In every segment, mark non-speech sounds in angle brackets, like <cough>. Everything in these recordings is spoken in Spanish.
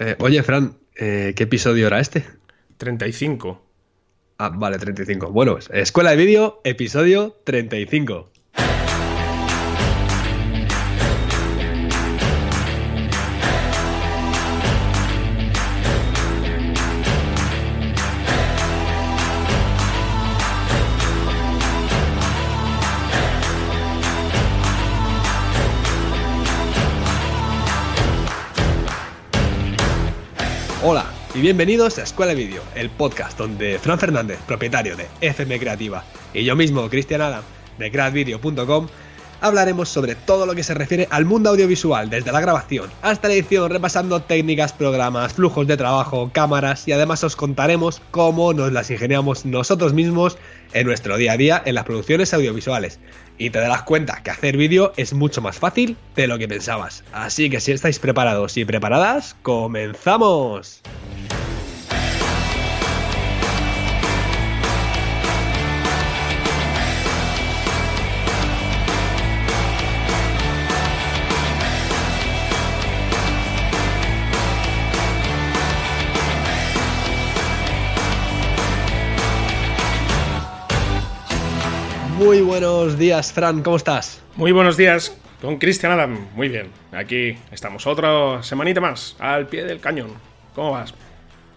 Eh, oye, Fran, eh, ¿qué episodio era este? 35. Ah, vale, 35. Bueno, pues, Escuela de Vídeo, episodio 35. Y bienvenidos a Escuela de Vídeo, el podcast donde Fran Fernández, propietario de FM Creativa, y yo mismo, Cristian Adam, de craftvideo.com, hablaremos sobre todo lo que se refiere al mundo audiovisual, desde la grabación hasta la edición, repasando técnicas, programas, flujos de trabajo, cámaras y además os contaremos cómo nos las ingeniamos nosotros mismos en nuestro día a día en las producciones audiovisuales. Y te darás cuenta que hacer vídeo es mucho más fácil de lo que pensabas. Así que si estáis preparados y preparadas, comenzamos. Buenos días, Fran, ¿cómo estás? Muy buenos días, con Cristian Adam. Muy bien, aquí estamos otra semanita más, al pie del cañón. ¿Cómo vas?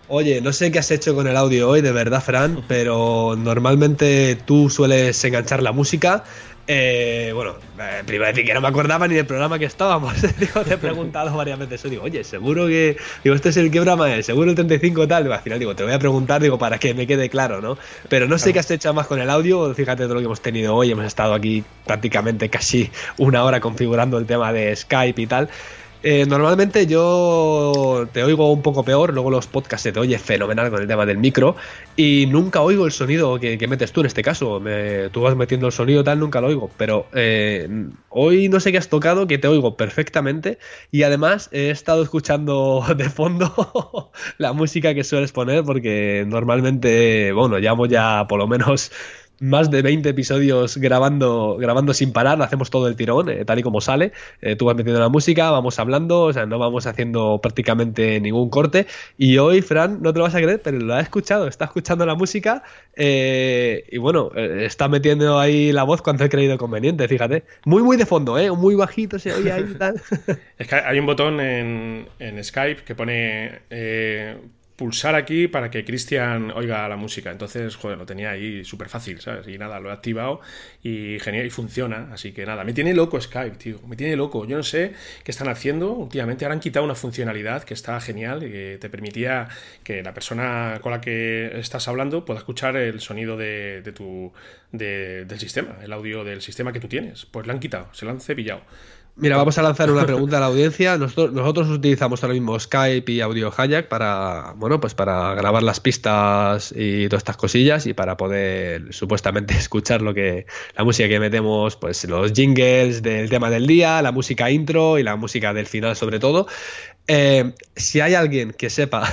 Oye, no sé qué has hecho con el audio hoy, de verdad, Fran, pero normalmente tú sueles enganchar la música eh, bueno, eh, primero decir que no me acordaba ni del programa que estábamos. <laughs> digo, te he preguntado varias veces. Digo, oye, seguro que. Digo, este es el que programa es, seguro el 35 tal. al final digo, te voy a preguntar, digo, para que me quede claro, ¿no? Pero no sé qué has hecho más con el audio. Fíjate todo lo que hemos tenido hoy. Hemos estado aquí prácticamente casi una hora configurando el tema de Skype y tal. Eh, normalmente yo te oigo un poco peor, luego los podcasts se te oye fenomenal con el tema del micro y nunca oigo el sonido que, metes tú en este caso. tú vas metiendo el sonido tal, nunca lo oigo, pero eh, hoy no sé qué has tocado, que te oigo perfectamente y además he estado escuchando <laughs> de fondo <laughs> la música que sueles poner porque normalmente, bueno, llamo ya por lo menos más de 20 episodios grabando, grabando sin parar, hacemos todo el tirón, eh, tal y como sale. Eh, tú vas metiendo la música, vamos hablando, o sea, no vamos haciendo prácticamente ningún corte. Y hoy, Fran, no te lo vas a creer, pero lo ha escuchado, está escuchando la música eh, y bueno, está metiendo ahí la voz cuando he creído conveniente, fíjate. Muy, muy de fondo, ¿eh? Muy bajito se oye ahí y tal. <laughs> es que hay un botón en, en Skype que pone pulsar aquí para que Cristian oiga la música. Entonces, joder, lo tenía ahí súper fácil, ¿sabes? Y nada, lo he activado y genial, y funciona. Así que nada, me tiene loco Skype, tío. Me tiene loco. Yo no sé qué están haciendo. Últimamente ahora han quitado una funcionalidad que está genial y que te permitía que la persona con la que estás hablando pueda escuchar el sonido de, tu, del sistema, el audio del sistema que tú tienes. Pues lo han quitado, se lo han cepillado. Mira, vamos a lanzar una pregunta a la audiencia. Nosotros, nosotros utilizamos ahora mismo Skype y Audio Hayak para, bueno, pues para grabar las pistas y todas estas cosillas y para poder supuestamente <laughs> escuchar lo que la música que metemos, pues los jingles del tema del día, la música intro y la música del final sobre todo. Eh, si hay alguien que sepa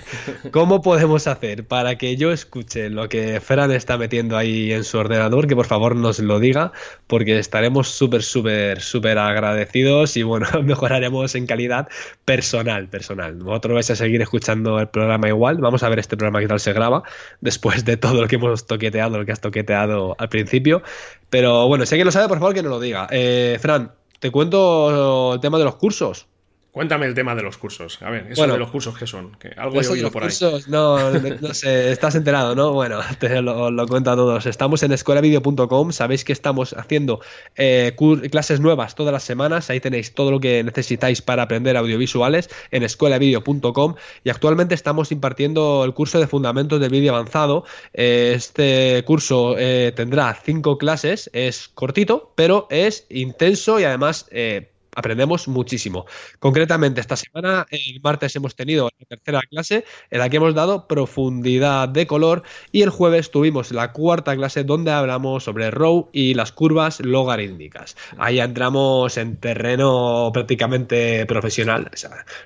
<laughs> cómo podemos hacer para que yo escuche lo que Fran está metiendo ahí en su ordenador, que por favor nos lo diga, porque estaremos súper, súper, súper agradecidos y bueno, <laughs> mejoraremos en calidad personal, personal. Vosotros vais a seguir escuchando el programa igual, vamos a ver este programa que tal se graba, después de todo lo que hemos toqueteado, lo que has toqueteado al principio. Pero bueno, si alguien lo sabe, por favor que nos lo diga. Eh, Fran, te cuento el tema de los cursos. Cuéntame el tema de los cursos. A ver, eso de los cursos qué son, que algo he oído por ahí. No, no sé, estás enterado, ¿no? Bueno, <laughs> te lo, cuento a todos. Estamos en escuelavideo.com, sabéis que estamos haciendo eh, clases nuevas todas las semanas, ahí tenéis todo lo que necesitáis para aprender audiovisuales en escuelavideo.com y actualmente estamos impartiendo el curso de fundamentos del vídeo avanzado. Este curso eh, tendrá cinco clases, es cortito, pero es intenso y además eh, aprendemos muchísimo. Concretamente, esta semana, el martes hemos tenido la tercera clase en la que hemos dado profundidad de color y el jueves tuvimos la cuarta clase donde hablamos sobre RAW y las curvas logarítmicas. Ahí entramos en terreno prácticamente profesional.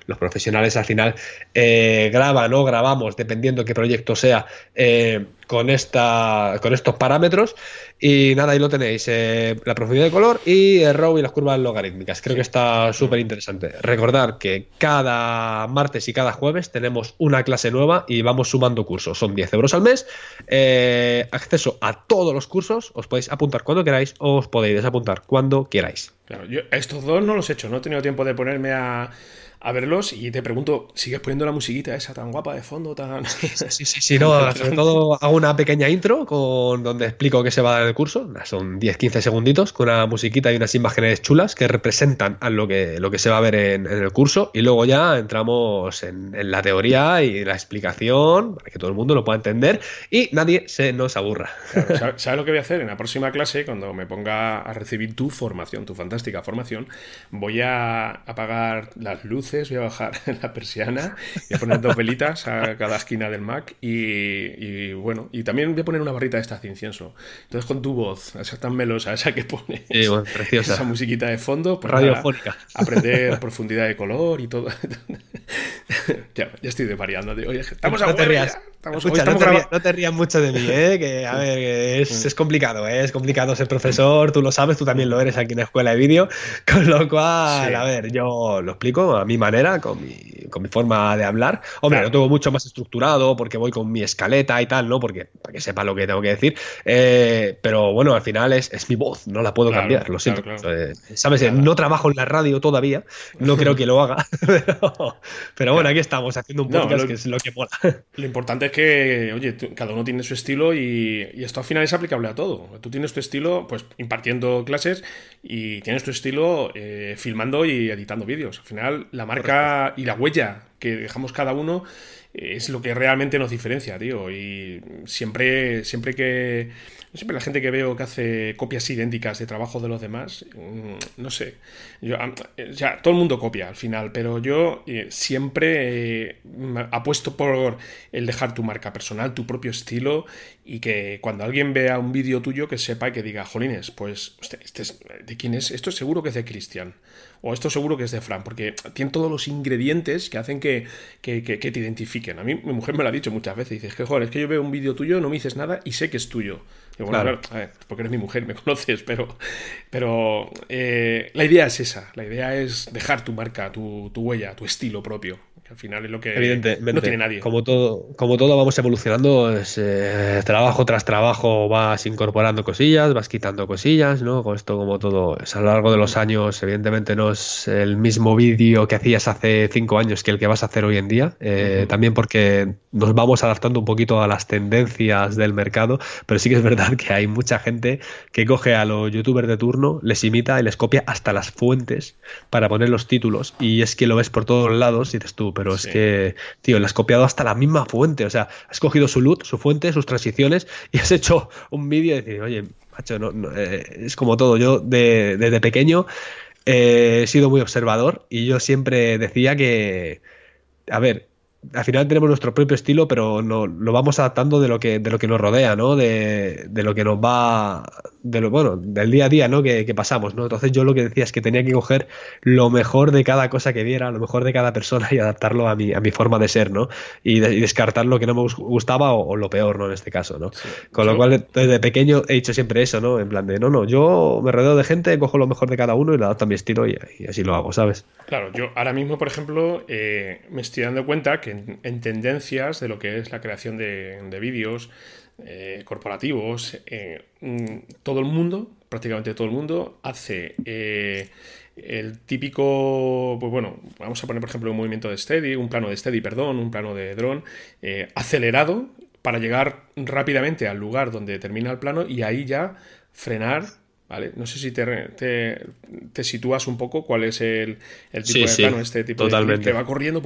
los profesionales al final eh, graban o grabamos, dependiendo qué proyecto sea. Eh, con, esta, con estos parámetros. Y nada, ahí lo tenéis, eh, la profundidad de color y el RAW y las curvas logarítmicas. Creo que que está súper interesante. Recordar que cada martes y cada jueves tenemos una clase nueva y vamos sumando cursos. Son 10 euros al mes, eh, acceso a todos los cursos, os podéis apuntar cuando queráis o os podéis desapuntar cuando queráis. Claro, yo estos dos no los he hecho, no he tenido tiempo de ponerme a, a verlos y te pregunto, ¿sigues poniendo la musiquita esa tan guapa de fondo? tan Sí, sí, sí, <laughs> no, sobre todo hago una pequeña intro con donde explico qué se va a dar en el curso. Son 10-15 segunditos con una musiquita y unas imágenes chulas que representan a lo que, lo que se va a ver en, el curso y luego ya entramos en, la teoría y la explicación para que todo el mundo lo pueda entender y nadie se nos aburra. ¿Sabes lo que voy a hacer? En la próxima clase, cuando me ponga a recibir tu formación, tu fantástica formación, voy a apagar las luces voy a bajar <laughs> la persiana, voy a poner dos velitas a cada esquina del Mac y, bueno, y también voy a poner una barrita de esta de incienso. Entonces con tu voz, esa tan melosa, esa que pone preciosa. esa musiquita de fondo, pues radiofónica. aprender <laughs> profundidad de color y todo. <laughs> ya, ya estoy desvariando. Oye, estamos a no te rías. no, te rías, mucho de mí, ¿eh? que a ver, es, es, complicado, ¿eh? es complicado ser profesor, tú lo sabes, tú también lo eres aquí en la escuela de vídeo, <laughs> con lo cual, a ver, yo lo explico a mi manera, con mi, con mi forma de hablar. Hombre, lo tengo mucho más estructurado porque voy con mi escaleta y tal, ¿no? Porque para que sepa lo que tengo que decir. Eh, pero bueno, al final es, es, mi voz, no la puedo cambiar, lo siento. Eh, ¿Sabes? No trabajo en la radio todavía, no creo que lo haga, <laughs> pero, bueno, aquí estamos haciendo un podcast que es lo que mola. Lo importante es que, oye, cada uno tiene su estilo y, y esto al final es aplicable a todo. Tú tienes tu estilo, pues impartiendo clases y tienes tu estilo eh, filmando y editando vídeos. Al final, la marca y la huella que dejamos cada uno eh, es lo que realmente nos diferencia, tío. Y siempre, siempre que Siempre la gente que veo que hace copias idénticas de trabajo de los demás, mm, no sé. Yo, ya, todo el mundo copia al final, pero yo eh, siempre eh, apuesto por el dejar tu marca personal, tu propio estilo y que cuando alguien vea un vídeo tuyo que sepa y que diga, jolines, pues, este, este es, ¿de quién es? Esto seguro que es de Cristian. O esto seguro que es de Fran, porque tiene todos los ingredientes que hacen que, que, te identifiquen. A mí mi mujer me lo ha dicho muchas veces. Dices que, joder, es que yo veo un vídeo tuyo, no me dices nada y sé que es tuyo. bueno, claro. a ver, porque eres mi mujer, me <laughs> conoces, pero, pero eh, la idea es esa. La idea es dejar tu marca, tu, tu huella, tu estilo propio. Al final es lo que no tiene nadie. Como todo, como todo vamos evolucionando, es, eh, trabajo tras trabajo vas incorporando cosillas, vas quitando cosillas, ¿no? Con esto como todo, es a lo largo de los años, evidentemente no es el mismo vídeo que hacías hace cinco años que el que vas a hacer hoy en día, eh, también porque nos vamos adaptando un poquito a las tendencias del mercado, pero sí que es verdad que hay mucha gente que coge a los youtubers de turno, les imita y les copia hasta las fuentes para poner los títulos y es que lo ves por todos lados y dices tú, pero es que, tío, le has copiado hasta la misma fuente. O sea, has cogido su loot, su fuente, sus transiciones y has hecho un vídeo y decir, oye, macho, no, eh, es como todo. Yo desde pequeño eh, he sido muy observador y yo siempre decía que, a ver, al final tenemos nuestro propio estilo, pero no, lo vamos adaptando de lo que, de lo que nos rodea, ¿no? De, de lo que nos va, de lo, bueno, del día a día, ¿no? Que, que, pasamos, ¿no? Entonces yo lo que decía es que tenía que coger lo mejor de cada cosa que viera, lo mejor de cada persona y adaptarlo a mi, a mi forma de ser, ¿no? Y, descartar lo que no me gustaba o, lo peor, ¿no? En este caso, ¿no? Con lo cual desde pequeño he dicho siempre eso, ¿no? En plan de, no, no, yo me rodeo de gente, cojo lo mejor de cada uno y lo adapto a mi estilo y, así lo hago, ¿sabes? Claro, yo ahora mismo, por ejemplo, eh, me estoy dando cuenta que en, tendencias de lo que es la creación de, vídeos eh, corporativos, eh, mm, todo el mundo, prácticamente todo el mundo, hace eh, el típico, pues bueno, vamos a poner por ejemplo un movimiento de steady, un plano de steady, perdón, un plano de dron, acelerado para llegar rápidamente al lugar donde termina el plano y ahí ya frenar no sé si te, te, sitúas un poco cuál es el, tipo de plano, este tipo de que va corriendo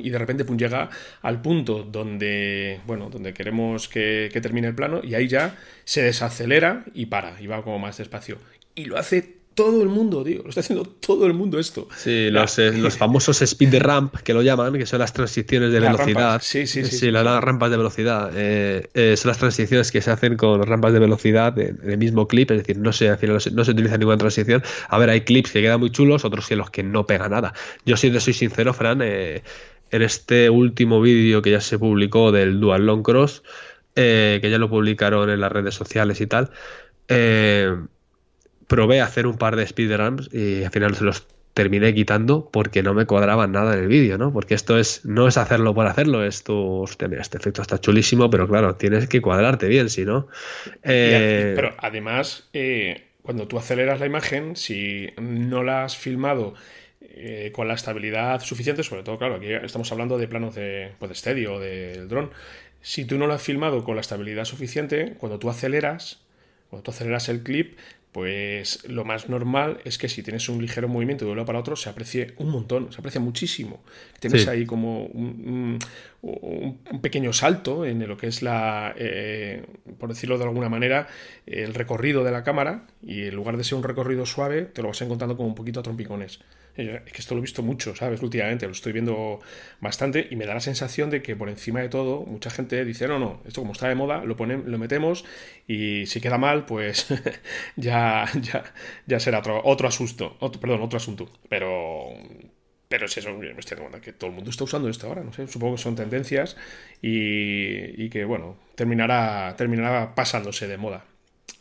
y de repente llega al punto donde, bueno, donde queremos que, que termine el plano y ahí ya se desacelera y para, y va como más despacio. Y lo hace todo el mundo, tío. Lo está haciendo todo el mundo esto. Sí, los, eh, los <laughs> famosos speed ramp, que lo llaman, que son las transiciones de velocidad. Sí, sí, sí. Sí, las, rampas de velocidad. Eh, eh, son las transiciones que se hacen con rampas de velocidad en, el mismo clip, es decir, no se, no se, utiliza ninguna transición. A ver, hay clips que quedan muy chulos, otros que los que no pega nada. Yo, si te soy sincero, Fran, en este último vídeo que ya se publicó del Dual Long Cross, que ya lo publicaron en las redes sociales y tal, eh probé hacer un par de speedruns y al final se los terminé quitando porque no me cuadraba nada en el vídeo, ¿no? Porque esto es, no es hacerlo por hacerlo, esto, este efecto está chulísimo, pero claro, tienes que cuadrarte bien, si no. Eh, pero además, eh, cuando tú aceleras la imagen, si no la has filmado eh, con la estabilidad suficiente, sobre todo, claro, aquí estamos hablando de planos de, pues, de o del dron. Si tú no lo has filmado con la estabilidad suficiente, cuando tú aceleras, cuando tú aceleras el clip, pues lo más normal es que si tienes un ligero movimiento de un lado para otro se aprecie un montón, se aprecia muchísimo. Tienes ahí como un, pequeño salto en lo que es la, eh, por decirlo de alguna manera, el recorrido de la cámara y en lugar de ser un recorrido suave te lo vas encontrando como un poquito a trompicones. Es que esto lo he visto mucho, ¿sabes? Últimamente lo estoy viendo bastante y me da la sensación de que por encima de todo mucha gente dice, no, no, esto como está de moda, lo, ponemos, lo metemos y si queda mal, pues <laughs> ya, ya, ya será otro, otro asusto, otro, perdón, otro asunto. Pero, pero es eso, me estoy dando cuenta que todo el mundo está usando esto ahora, no sé, supongo que son tendencias y, y que, bueno, terminará, terminará pasándose de moda.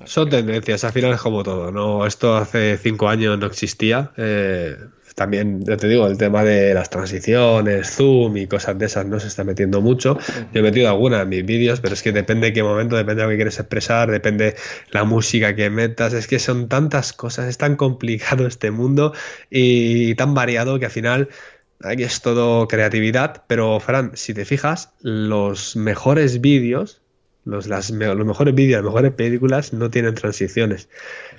Son tendencias, al final es como todo, ¿no? Esto hace cinco años no existía. Eh, también, ya te digo, el tema de las transiciones, zoom y cosas de esas no se está metiendo mucho. Yo he metido algunas en mis vídeos, pero es que depende de qué momento, depende de lo que quieres expresar, depende la música que metas. Es que son tantas cosas, es tan complicado <laughs> este mundo y tan variado que al final aquí es todo creatividad. Pero, Fran, si te fijas, los mejores vídeos los, las, los mejores vídeos, las mejores películas no tienen transiciones.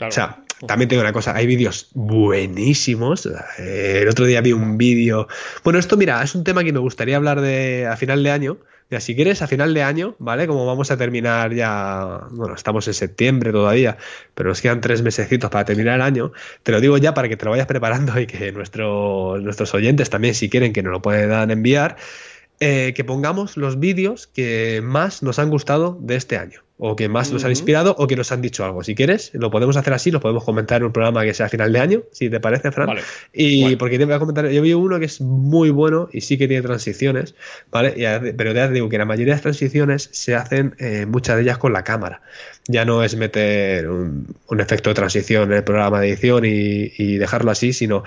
O sea, también tengo una cosa, hay vídeos buenísimos. Eh, el otro día vi un vídeo. Bueno, esto, mira, es un tema que me gustaría hablar de a final de año. Ya, si quieres, a final de año, ¿vale? Como vamos a terminar ya, bueno, estamos en septiembre todavía, pero nos quedan tres mesecitos para terminar el año, te lo digo ya para que te lo vayas preparando y que nuestros nuestros oyentes también, si quieren, que nos lo puedan enviar. Eh, que pongamos los vídeos que más nos han gustado de este año, o que más nos han inspirado, o que nos han dicho algo. Si quieres, lo podemos hacer así, lo podemos comentar en un programa que sea a final de año, si te parece, Fran. Y porque te voy a comentar, yo vi uno que es muy bueno y sí que tiene transiciones, ¿vale? pero ya te digo que la mayoría de las transiciones se hacen, eh, muchas de ellas con la cámara. Ya no es meter un, efecto de transición en el programa de edición y, y dejarlo así, sino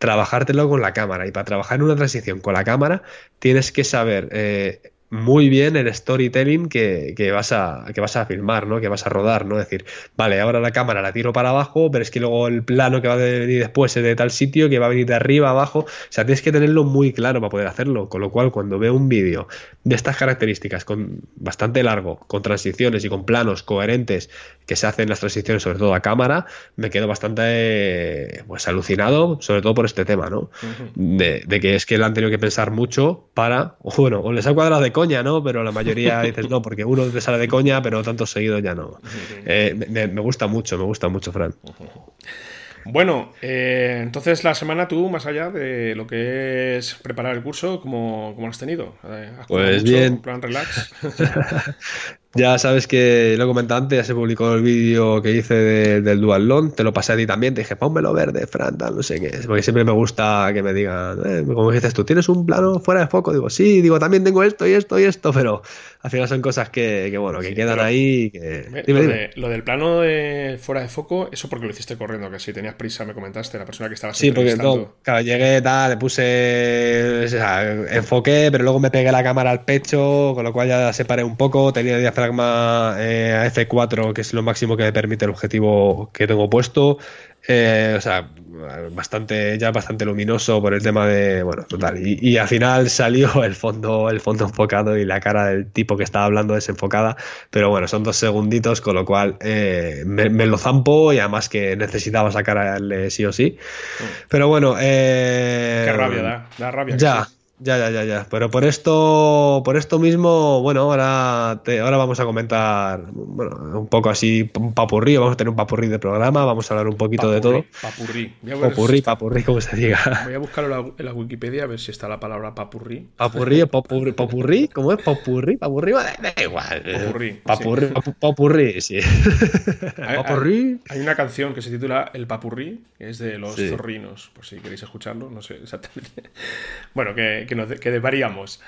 trabajártelo con la cámara. Y para trabajar en una transición con la cámara, tienes que saber eh, muy bien el storytelling que, vas a, que vas a filmar, ¿no? Que vas a rodar, ¿no? Es decir, vale, ahora la cámara la tiro para abajo, pero es que luego el plano que va a venir después es de tal sitio, que va a venir de arriba, abajo. O sea, tienes que tenerlo muy claro para poder hacerlo. Con lo cual, cuando veo un vídeo de estas características, con bastante largo, con transiciones y con planos coherentes que se hacen las transiciones, sobre todo a cámara, me quedo bastante pues alucinado, sobre todo por este tema, ¿no? de, de, que es que lo han tenido que pensar mucho para, <laughs> bueno, o les ha cuadrado de coña, ¿no? Pero la mayoría <laughs> dices no, porque uno te sale de coña, pero tanto seguido ya no. Eh, me, gusta mucho, me gusta mucho, Fran. Bueno, eh, entonces la semana tú, más allá de lo que es preparar el curso, ¿cómo, cómo lo has tenido? pues bien. plan relax? <laughs> <laughs> Ya sabes que lo comenté antes, ya se publicó el vídeo que hice del Dual Long, te lo pasé a ti también, te dije, pónmelo verde, Fran, no sé qué porque siempre me gusta que me digan, eh, como dices tú, ¿tienes un plano fuera de foco? Digo, sí, digo, también tengo esto y esto y esto, pero al final son cosas que, bueno, que quedan ahí. Que... lo, del plano de fuera de foco, eso porque lo hiciste corriendo, que si tenías prisa, me comentaste, la persona que estaba Sí, porque no, claro, llegué, tal, le puse, o sea, enfoqué, pero luego me pegué la cámara al pecho, con lo cual ya separé un poco, tenía diafragma eh, F4, que es lo máximo que me permite el objetivo que tengo puesto. Eh, o sea, bastante, ya bastante luminoso por el tema de, bueno, total. Y, al final salió <laughs> el fondo, el fondo enfocado y la cara del tipo que estaba hablando desenfocada. Pero bueno, son dos segunditos, con lo cual eh, me, lo zampo y además que necesitaba sacarle sí o sí. Mm. Pero bueno, eh, Qué rabia, da, da rabia. Ya. Ya, ya, ya, ya. Pero por esto, por esto mismo, bueno, ahora, ahora vamos a comentar, bueno, un poco así, un papurrí, vamos a tener un papurrí de programa, vamos a hablar un poquito de todo. Papurrí. Papurrí, papurrí, como se diga. Voy a buscarlo en la Wikipedia a ver si está la palabra papurrí. Papurrí, <laughs> papurrí, papurrí, ¿cómo es? Papurrí, papurrí, da igual. Papurrí. Papurrí, sí. papurrí, <laughs> sí. papurrí. Hay, una canción que se titula El papurrí, que es de los zorrinos, por si queréis escucharlo, no sé exactamente. <laughs> Bueno, que que, nos, que desvariamos.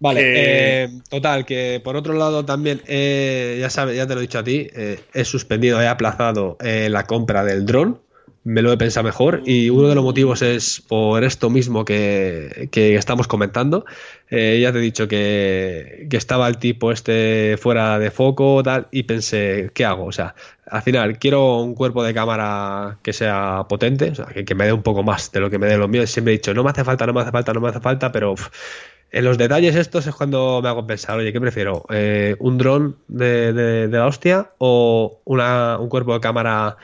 Vale, eh, total, que por otro lado también, eh, ya sabes, ya te lo he dicho a ti, eh, he suspendido, he aplazado la compra del dron, me lo he pensado mejor y uno de los motivos es por esto mismo que, estamos comentando. Eh, ya te he dicho que, estaba el tipo este fuera de foco tal y pensé, ¿qué hago? O sea, al final quiero un cuerpo de cámara que sea potente, o sea, que, me dé un poco más de lo que me dé los míos. Siempre he dicho, no me hace falta, no me hace falta, no me hace falta, pero... en los detalles estos es cuando me hago pensar, oye, ¿qué prefiero? Eh, ¿Un dron de, la hostia o una, un cuerpo de cámara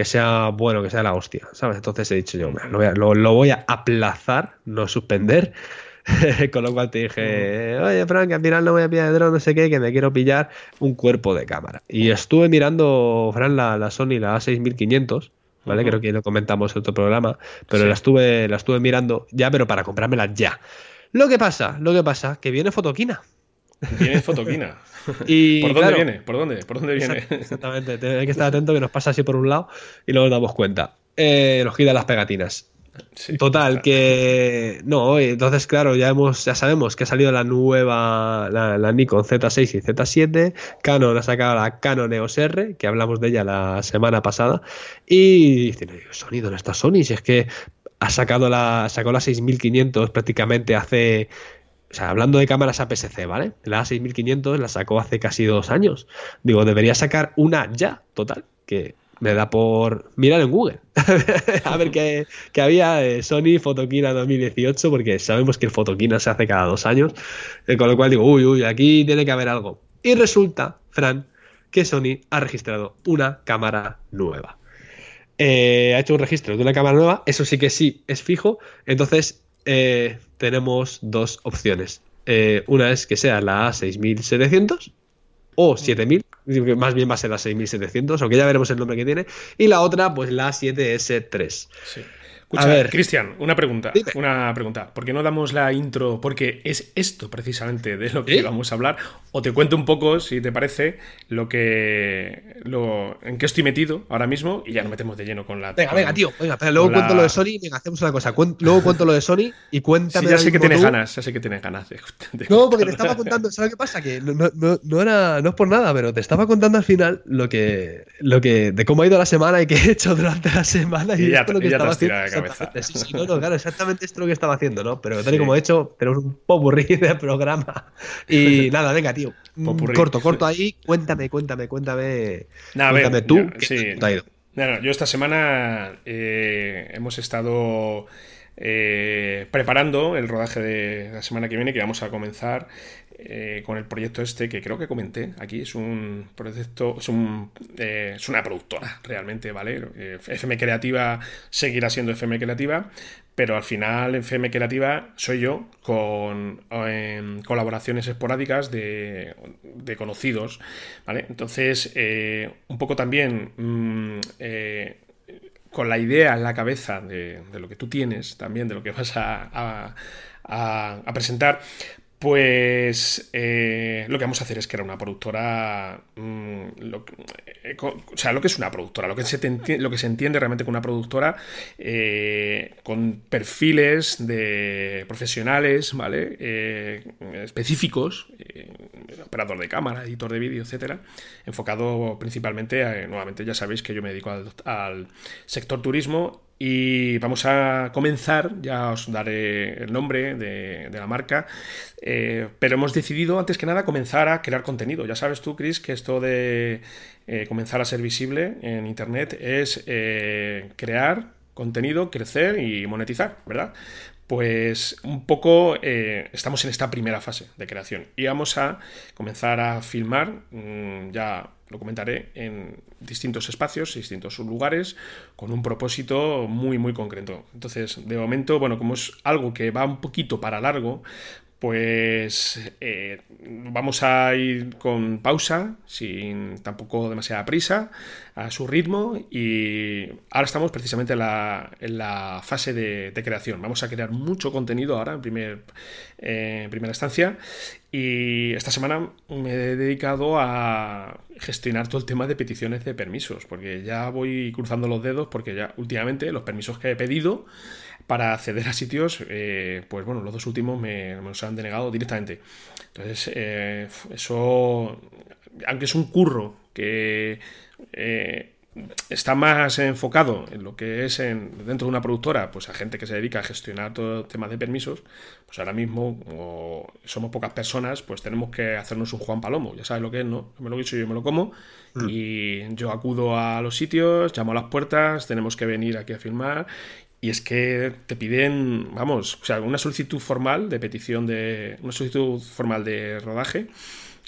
que sea bueno, que sea la hostia, ¿sabes? Entonces he dicho yo, lo voy a, aplazar, no suspender. <laughs> Con lo cual te dije, oye, Frank, al final no voy a pillar el drone, no sé qué, que me quiero pillar un cuerpo de cámara. Y estuve mirando, Fran, la, Sony, la A6500, ¿vale? Creo que lo comentamos en otro programa, pero la, estuve, la estuve mirando ya, pero para comprármela ya. Lo que pasa, lo que pasa, que viene fotoquina. Viene fotoquina. <laughs> ¿Por dónde viene? ¿Por dónde? ¿Por dónde viene? Exactamente, hay que estar atento que nos pasa así por un lado y luego nos damos cuenta. Eh, nos quitan las pegatinas. Total, que no, entonces claro, ya hemos, ya sabemos que ha salido la nueva, la, Nikon Z6 y Z7, Canon ha sacado la Canon EOS R, que hablamos de ella la semana pasada, y dicen, Sony, ¿dónde está Sony? Si es que ha sacado la, sacó la 6500 prácticamente hace o sea, hablando de cámaras APS-C, ¿vale? La A6500 la sacó hace casi dos años. Digo, debería sacar una ya, total, que me da por mirar en Google <laughs> a ver qué, había de Sony Fotoquina 2018, porque sabemos que el Fotoquina se hace cada dos años, eh, con lo cual digo, uy, uy, aquí tiene que haber algo. Y resulta, Fran, que Sony ha registrado una cámara nueva. Eh, ha hecho un registro de una cámara nueva, eso sí que sí es fijo, entonces eh, tenemos dos opciones. Eh, una es que sea la A6700 o 7000, más bien va a ser la 6700, aunque ya veremos el nombre que tiene, y la otra, pues la 7S3. Sí a ver, Cristian, una pregunta. Una pregunta. ¿Por qué no damos la intro? Porque es esto precisamente de lo que vamos a hablar. O te cuento un poco, si te parece, lo que. Lo, en qué estoy metido ahora mismo y ya nos metemos de lleno con la. Venga, venga, tío. Venga, luego cuento lo de Sony. Venga, hacemos una cosa. luego cuento lo de Sony y cuéntame. Sí, ya sé que tienes ganas, ya sé que tienes ganas de, <laughs> No, porque te estaba contando. ¿Sabes qué pasa? Que no, no, no, era, no es por nada, pero te estaba contando al final lo que. lo que de cómo ha ido la semana y qué he hecho durante la semana y, esto lo que estaba haciendo. Sí, sí, no, no, claro, exactamente esto es lo que estaba haciendo, ¿no? Pero tal y como he hecho, tenemos un popurrí de programa. Y <laughs> nada, venga, tío. Corto, corto ahí. Cuéntame, cuéntame, cuéntame. Nada, cuéntame tú, sí. te ha ido? yo esta semana eh, hemos estado eh, preparando el rodaje de la semana que viene, que vamos a comenzar eh, con el proyecto este que creo que comenté aquí. Es un proyecto, es, un, eh, una productora realmente, ¿vale? Eh, FM Creativa seguirá siendo FM Creativa, pero al final FM Creativa soy yo con colaboraciones esporádicas de, conocidos, ¿vale? Entonces, un poco también... Mm, con la idea en la cabeza de, lo que tú tienes, también de lo que vas a presentar, pues eh, lo que vamos a hacer es que era una productora. Mm, eh, o sea, lo que es una productora, lo que se, lo que se entiende realmente con una productora, eh, con perfiles de profesionales, ¿vale? específicos, operador de cámara, editor de vídeo, etcétera, enfocado principalmente, nuevamente ya sabéis que yo me dedico al, al sector turismo y vamos a comenzar, ya os daré el nombre de, la marca, eh, pero hemos decidido antes que nada comenzar a crear contenido. Ya sabes tú, Chris, que esto de eh, comenzar a ser visible en Internet es eh, crear contenido, crecer y monetizar, ¿verdad? Pues un poco estamos en esta primera fase de creación y vamos a comenzar a filmar mm, ya lo comentaré en distintos espacios, distintos lugares, con un propósito muy, muy concreto. Entonces, de momento, bueno, como es algo que va un poquito para largo, pues eh, vamos a ir con pausa, sin tampoco demasiada prisa, a su ritmo y ahora estamos precisamente en la, fase de, creación. Vamos a crear mucho contenido ahora en, primer, eh, en primera instancia y esta semana me he dedicado a gestionar todo el tema de peticiones de permisos, porque ya voy cruzando los dedos porque ya últimamente los permisos que he pedido para acceder a sitios, eh, pues bueno, los dos últimos me, los han denegado directamente. Entonces, eh, eso, aunque es un curro que eh, está más enfocado en lo que es en, dentro de una productora, pues a gente que se dedica a gestionar todo el tema de permisos, pues ahora mismo, como somos pocas personas, pues tenemos que hacernos un Juan Palomo, ya sabes lo que es, ¿no? me lo he dicho, yo me lo como, mm. y yo acudo a los sitios, llamo a las puertas, tenemos que venir aquí a filmar, y es que te piden, vamos, o sea, una solicitud formal de petición de, una solicitud formal de rodaje,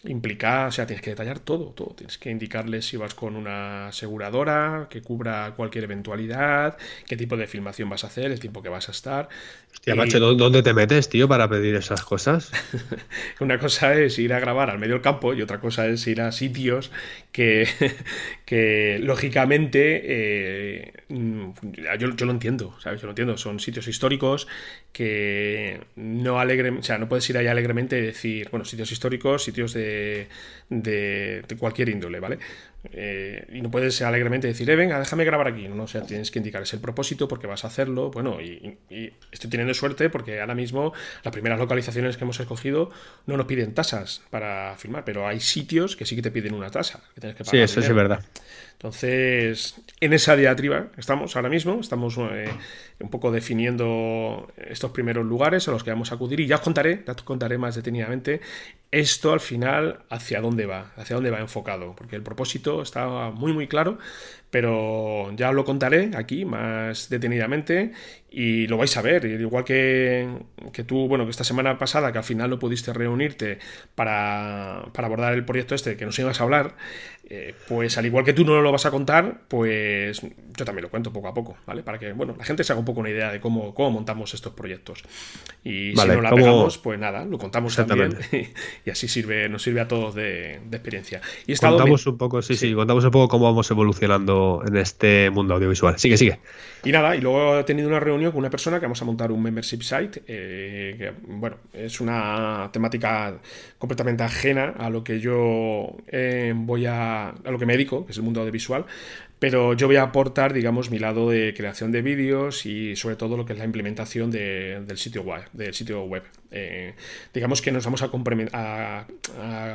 implica, o sea, tienes que detallar todo, todo. Tienes que indicarles si vas con una aseguradora que cubra cualquier eventualidad, qué tipo de filmación vas a hacer, el tiempo que vas a estar. Hostia, macho, ¿dónde te metes, tío, para pedir esas cosas? <laughs> una cosa es ir a grabar al medio del campo y otra cosa es ir a sitios que, <laughs> que lógicamente, eh, yo, yo, lo entiendo, ¿sabes? Yo lo entiendo. Son sitios históricos que no alegre, o sea, no puedes ir ahí alegremente y decir, bueno, sitios históricos, sitios de, de, cualquier índole, ¿vale? Eh, y no puedes alegremente decir, eh, venga, déjame grabar aquí. No, o sea, tienes que indicar ese el propósito porque vas a hacerlo. Bueno, y, estoy teniendo suerte porque ahora mismo las primeras localizaciones que hemos escogido no nos piden tasas para filmar, pero hay sitios que sí que te piden una tasa. Que tienes que pagar sí, eso es verdad. Entonces, en esa diatriba estamos ahora mismo, estamos eh, un poco definiendo estos primeros lugares a los que vamos a acudir y ya os contaré, ya os contaré más detenidamente esto al final hacia dónde va, hacia dónde va enfocado, porque el propósito está muy muy claro pero ya lo contaré aquí más detenidamente y lo vais a ver. Igual que, que, tú, bueno, que esta semana pasada, que al final no pudiste reunirte para, abordar el proyecto este, que nos ibas a hablar, eh, pues al igual que tú no lo vas a contar, pues yo también lo cuento poco a poco, ¿vale? Para que, bueno, la gente se haga un poco una idea de cómo, cómo montamos estos proyectos. Y si no la pegamos, pues nada, lo contamos también <laughs> y, así sirve, nos sirve a todos de, experiencia. Y contamos un poco, sí, sí, contamos un poco cómo vamos evolucionando en este mundo audiovisual. Sigue, sigue. Y nada, y luego he tenido una reunión con una persona que vamos a montar un membership site, eh, bueno, es una temática completamente ajena a lo que yo eh, voy a, a lo que me dedico, que es el mundo audiovisual, pero yo voy a aportar, digamos, mi lado de creación de vídeos y sobre todo lo que es la implementación del sitio web. Del sitio web. Eh, digamos que nos vamos a,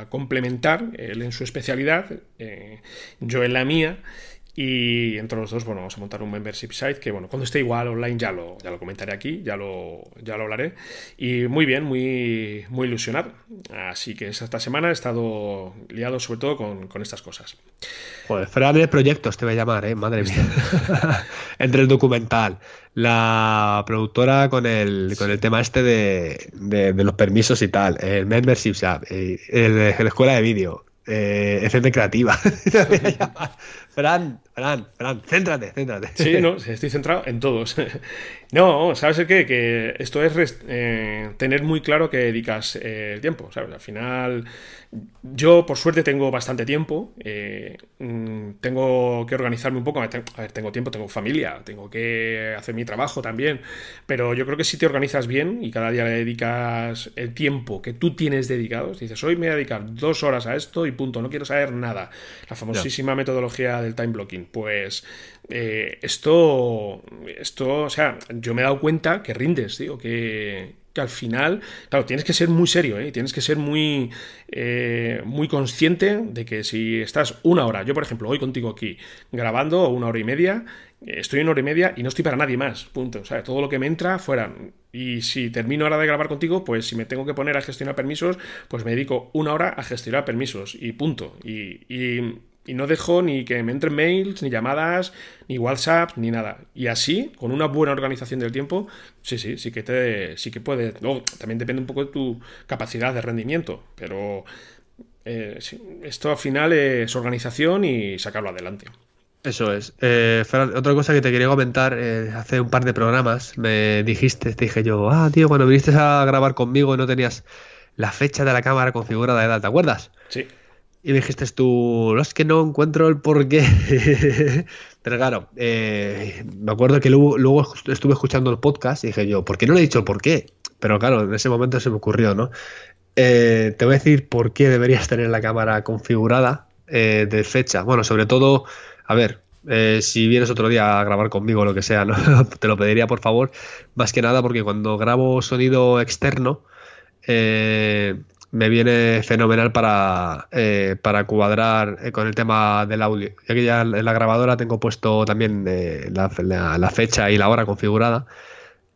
complementar, él en su especialidad, yo en la mía, y entre los dos, bueno, vamos a montar un membership site que, bueno, cuando esté igual online ya lo, ya lo comentaré aquí, ya lo, ya lo hablaré. Y muy bien, muy, muy ilusionado. Así que esta semana he estado liado sobre todo con, estas cosas. Joder, Fran de proyectos te voy a llamar, ¿eh? Madre mía. <laughs> entre el documental, la productora con el, con el tema este de, los permisos y tal, el membership site, eh, la escuela de vídeo, eh, creativa. <laughs> Fran, Fran, Fran, céntrate, céntrate. Sí, no, <laughs> estoy centrado en todos. <laughs> no, ¿sabes el qué? Que esto es eh, tener muy claro que dedicas eh, el tiempo, ¿sabes? Al final, yo por suerte tengo bastante tiempo, eh, mm, tengo que organizarme un poco, a ver, tengo tiempo, tengo familia, tengo que hacer mi trabajo también, pero yo creo que si te organizas bien y cada día le dedicas el tiempo que tú tienes dedicado, dices, hoy me voy a dedicar dos horas a esto y punto, no quiero saber nada. La famosísima metodología del time blocking. Pues eh, esto, esto, o sea, yo me he dado cuenta que rindes, digo, que, que al final, claro, tienes que ser muy serio, ¿eh? tienes que ser muy, eh, muy consciente de que si estás una hora, yo por ejemplo, hoy contigo aquí grabando una hora y media, estoy una hora y media y no estoy para nadie más, punto. O sea, todo lo que me entra fuera. Y si termino ahora de grabar contigo, pues si me tengo que poner a gestionar permisos, pues me dedico una hora a gestionar permisos y punto. y no dejo ni que me entren mails, ni llamadas, ni WhatsApp, ni nada. Y así, con una buena organización del tiempo, sí, sí, sí que te, sí que puede. Luego, también depende un poco de tu capacidad de rendimiento, pero eh, esto al final es organización y sacarlo adelante. Eso es. Eh, otra cosa que te quería comentar, eh, hace un par de programas me dijiste, te dije yo, ah, tío, cuando viniste a grabar conmigo y no tenías la fecha de la cámara configurada de edad, ¿te acuerdas? Sí. Y me dijiste tú, no, es que no encuentro el porqué. <laughs> Pero claro, eh, me acuerdo que luego, estuve escuchando el podcast y dije yo, ¿por qué no le he dicho el porqué? Pero claro, en ese momento se me ocurrió, ¿no? Eh, te voy a decir por qué deberías tener la cámara configurada eh, de fecha. Bueno, sobre todo, a ver, si vienes otro día a grabar conmigo o lo que sea, ¿no? <laughs> te lo pediría por favor. Más que nada porque cuando grabo sonido externo, me viene fenomenal para, eh, para cuadrar eh, con el tema del audio. Ya que ya en la grabadora tengo puesto también eh, la, fecha y la hora configurada.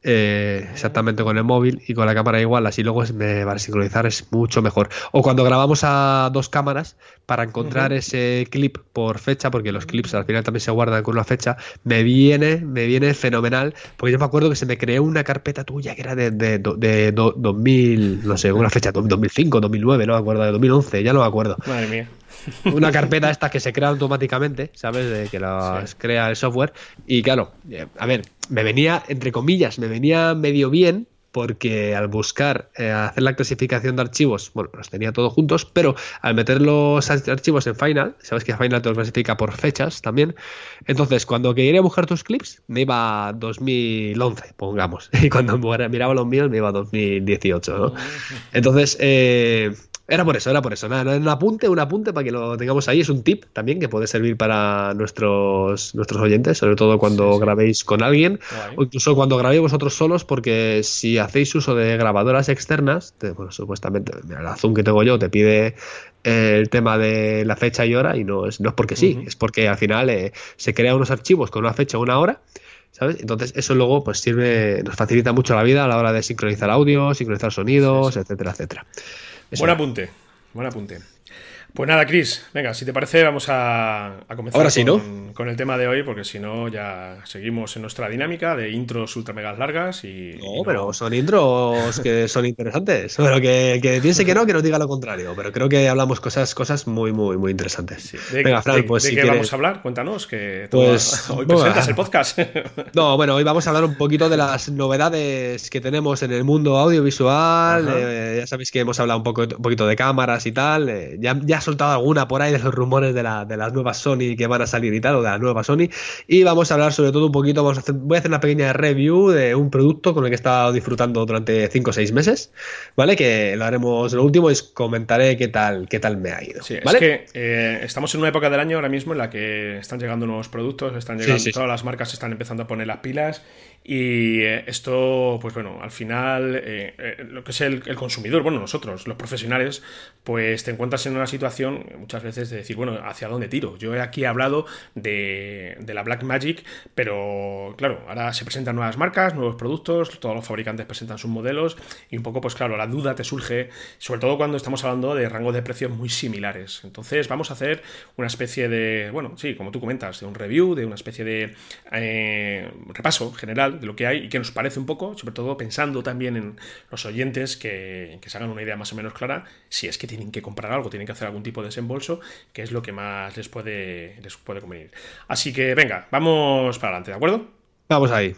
Exactamente con el móvil y con la cámara igual, así luego me va a sincronizar es mucho mejor. O cuando grabamos a dos cámaras, para encontrar ese clip por fecha, porque los clips al final también se guardan con una fecha, me viene, me viene fenomenal, porque yo me acuerdo que se me creó una carpeta tuya que era de, de, de, 2000, no sé, una fecha, 2005, 2009, no me acuerdo, de 2011, ya no me acuerdo. Madre mía <laughs> una carpeta esta que se crea automáticamente, ¿sabes? De que las crea el software. Y claro, eh, a ver, me venía, entre comillas, me venía medio bien, porque al buscar eh, hacer la clasificación de archivos, bueno, los tenía todos juntos, pero al meter los archivos en Final, sabes que Final te lo clasifica por fechas también, entonces cuando quería buscar tus clips me iba a 2011, pongamos, <laughs> y cuando miraba los míos me iba a 2018, ¿no? Entonces, eh, era por eso, era por eso. Nada, un apunte, un apunte para que lo tengamos ahí. Es un tip también que puede servir para nuestros, nuestros oyentes, sobre todo cuando grabéis con alguien o incluso cuando grabéis vosotros solos, porque si hacéis uso de grabadoras externas, bueno, supuestamente el Zoom que tengo yo te pide eh, el tema de la fecha y hora y no es, no es porque sí, es porque al final eh, se crean unos archivos con una fecha o una hora. ¿sabes? Entonces eso luego pues sirve, nos facilita mucho la vida a la hora de sincronizar audio, sincronizar sonidos, etcétera, etcétera. Buen apunte, buen apunte. Pues nada, Chris, venga, si te parece, vamos a, comenzar con, el tema de hoy, porque si no, ya seguimos en nuestra dinámica de intros ultra megas largas y. No, pero son intros que son interesantes. Pero que, que, piense que no, que nos diga lo contrario. Pero creo que hablamos cosas, cosas muy, muy, muy interesantes. venga, Fran, pues. ¿De qué vamos a hablar? Cuéntanos, que pues, <laughs> hoy presentas el <laughs> podcast. no, bueno, hoy vamos a hablar un poquito de las novedades que tenemos en el mundo audiovisual. Eh, ya sabéis que hemos hablado un, poco, un poquito de cámaras y tal. Eh, ya, ya soltado alguna por ahí de los rumores de, la, de las nuevas Sony que van a salir y tal, o de la nueva Sony. Y vamos a hablar sobre todo un poquito, vamos a hacer, voy a hacer una pequeña review de un producto con el que he estado disfrutando durante 5 o 6 meses, ¿vale? Que lo haremos lo último y os comentaré qué tal, qué tal me ha ido. Sí, es que eh, estamos en una época del año ahora mismo en la que están llegando nuevos productos, están llegando, todas las marcas están empezando a poner las pilas y eh, esto, pues bueno, al final, eh, eh, lo que es el, consumidor, bueno, nosotros, los profesionales, pues te encuentras en una situación muchas veces de decir, bueno, ¿hacia dónde tiro? Yo he aquí hablado de, de la Black Magic, pero claro, ahora se presentan nuevas marcas, nuevos productos, todos los fabricantes presentan sus modelos y un poco, pues claro, la duda te surge, sobre todo cuando estamos hablando de rangos de precios muy similares. Entonces, vamos a hacer una especie de, bueno, sí, como tú comentas, de un review, de una especie de repaso general de lo que hay y que nos parece un poco, sobre todo pensando también en los oyentes que, se hagan una idea más o menos clara, si es que tienen que comprar algo, tienen que hacer algún tipo de desembolso, que es lo que más les puede, les puede convenir. Así que venga, vamos para adelante, ¿de acuerdo? Vamos ahí.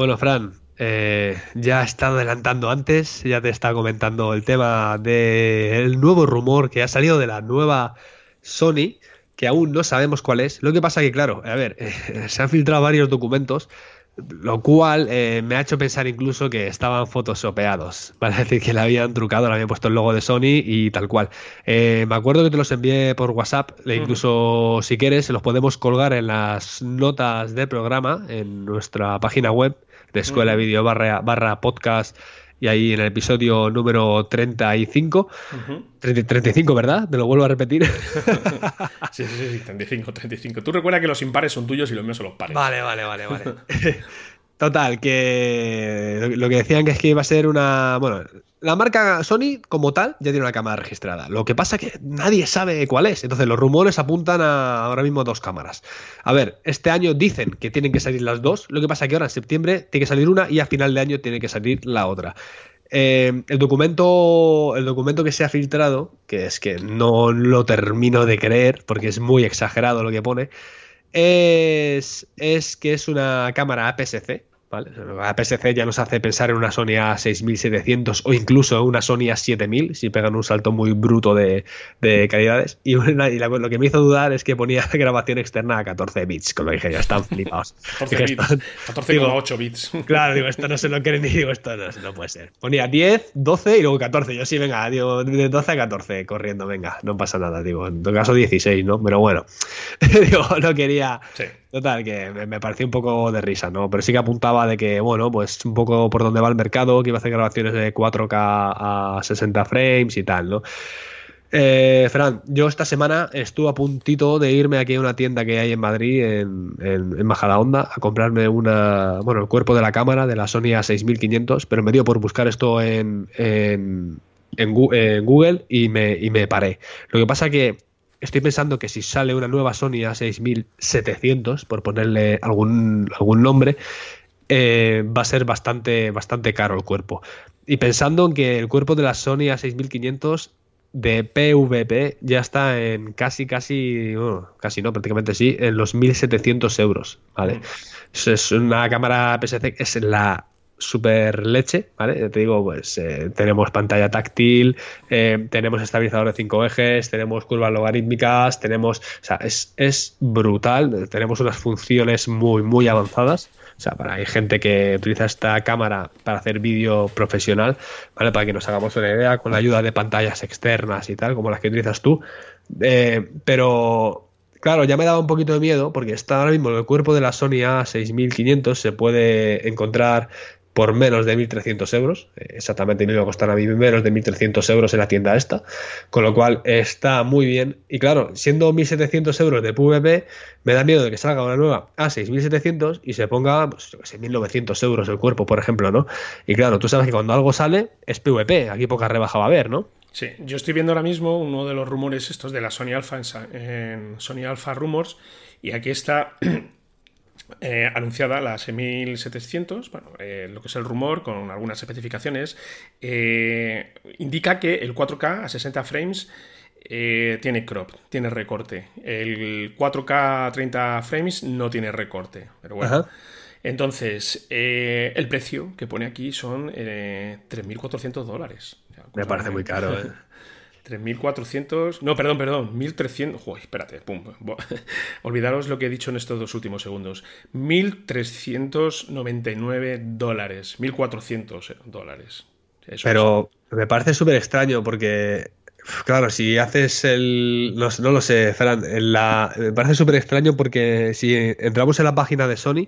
Bueno, Fran, eh, ya he estado adelantando antes, ya te estaba comentando el tema del nuevo rumor que ha salido de la nueva Sony, que aún no sabemos cuál es. Lo que pasa que, claro, a ver, eh, <laughs> se han filtrado varios documentos, lo cual eh, me ha hecho pensar incluso que estaban photoshopeados, <laughs> para decir que le habían trucado, le habían puesto el logo de Sony y tal cual. me acuerdo que te los envié por WhatsApp, e incluso si quieres, se los podemos colgar en las notas del programa, en nuestra página web de Escuela de Vídeo barra, barra podcast y ahí en el episodio número 35. 35, ¿verdad? Te lo vuelvo a repetir. <laughs> sí, sí, sí, 35, 35. Tú recuerda que los impares son tuyos y los míos son los pares. Vale, vale, vale, vale. <laughs> Total, que lo que decían que es que iba a ser una. Bueno, la marca Sony como tal ya tiene una cámara registrada. Lo que pasa es que nadie sabe cuál es. Entonces los rumores apuntan a ahora mismo dos cámaras. A ver, este año dicen que tienen que salir las dos. Lo que pasa es que ahora en septiembre tiene que salir una y a final de año tiene que salir la otra. Eh, el, documento, el documento que se ha filtrado, que es que no lo termino de creer porque es muy exagerado lo que pone, es, es que es una cámara APS-C ¿vale? La PSC ya nos hace pensar en una Sony A6700 o incluso una Sony A7000 si pegan un salto muy bruto de, calidades. Y, lo que me hizo dudar es que ponía grabación externa a 14 bits, con lo que dije, ya están flipados. <laughs> 14,8 bits. <laughs> Claro, digo, esto no se lo quieren ni digo, esto no, puede ser. Ponía 10, 12 y luego 14. Yo sí, venga, digo, de 12 a 14 corriendo, venga, no pasa nada, digo, en todo caso 16, ¿no? Pero bueno, <laughs> digo, no quería... Total, que me, pareció un poco de risa, ¿no? Pero sí que apuntaba de que, bueno, pues un poco por donde va el mercado, que iba a hacer grabaciones de 4K a 60 frames y tal, ¿no? Eh, Fran, yo esta semana estuve a puntito de irme aquí a una tienda que hay en Madrid, en, en, Majadahonda, a comprarme una, bueno, el cuerpo de la cámara de la Sony A6500, pero me dio por buscar esto en, en, en Google y me, y me paré. Lo que pasa que estoy pensando que si sale una nueva Sony A6700, por ponerle algún, algún nombre, eh, va a ser bastante, bastante caro el cuerpo. Y pensando en que el cuerpo de la Sony A6500 de PVP ya está en casi, casi, casi no, prácticamente sí, en los 1700 euros, ¿vale? Mm. Es una cámara PSC, es la super leche, ¿vale? Te digo, pues eh, tenemos pantalla táctil, eh, tenemos estabilizador de cinco ejes, tenemos curvas logarítmicas, tenemos, o sea, es, es brutal, tenemos unas funciones muy, muy avanzadas. O sea, para, hay gente que utiliza esta cámara para hacer vídeo profesional, ¿vale? Para que nos hagamos una idea, con la ayuda de pantallas externas y tal, como las que utilizas tú. Eh, pero Claro, ya me daba un poquito de miedo porque está ahora mismo en el cuerpo de la Sony A6500 se puede encontrar por menos de 1.300 euros. Eh, exactamente me iba a costar a mí menos de 1.300 euros en la tienda esta. Con lo cual está muy bien. Y claro, siendo 1.700 euros de PVP, me da miedo de que salga una nueva a 6.700 y se ponga, pues, 1.900 euros el cuerpo, por ejemplo, ¿no? Y claro, tú sabes que cuando algo sale es PVP. Aquí poca rebaja va a haber, ¿no? Sí, yo estoy viendo ahora mismo uno de los rumores estos de la Sony Alpha en Sony Alpha Rumors y aquí está <clears throat> Eh, anunciada la 6700, bueno, eh, lo que es el rumor con algunas especificaciones, eh, indica que el 4K a 60 frames tiene crop, tiene recorte. El 4K a 30 frames no tiene recorte, pero bueno. Entonces, el precio que pone aquí son 3.400 dólares. Me parece muy caro, <laughs> ¿eh? 3.400. No, perdón, perdón. 1.300. Joder, espérate. Pum. <laughs> Olvidaros lo que he dicho en estos dos últimos segundos. 1.399 dólares. 1.400 dólares. Pero me parece súper extraño porque. Claro, si haces el. No, lo sé, Fran. la... Me parece súper extraño porque si entramos en la página de Sony,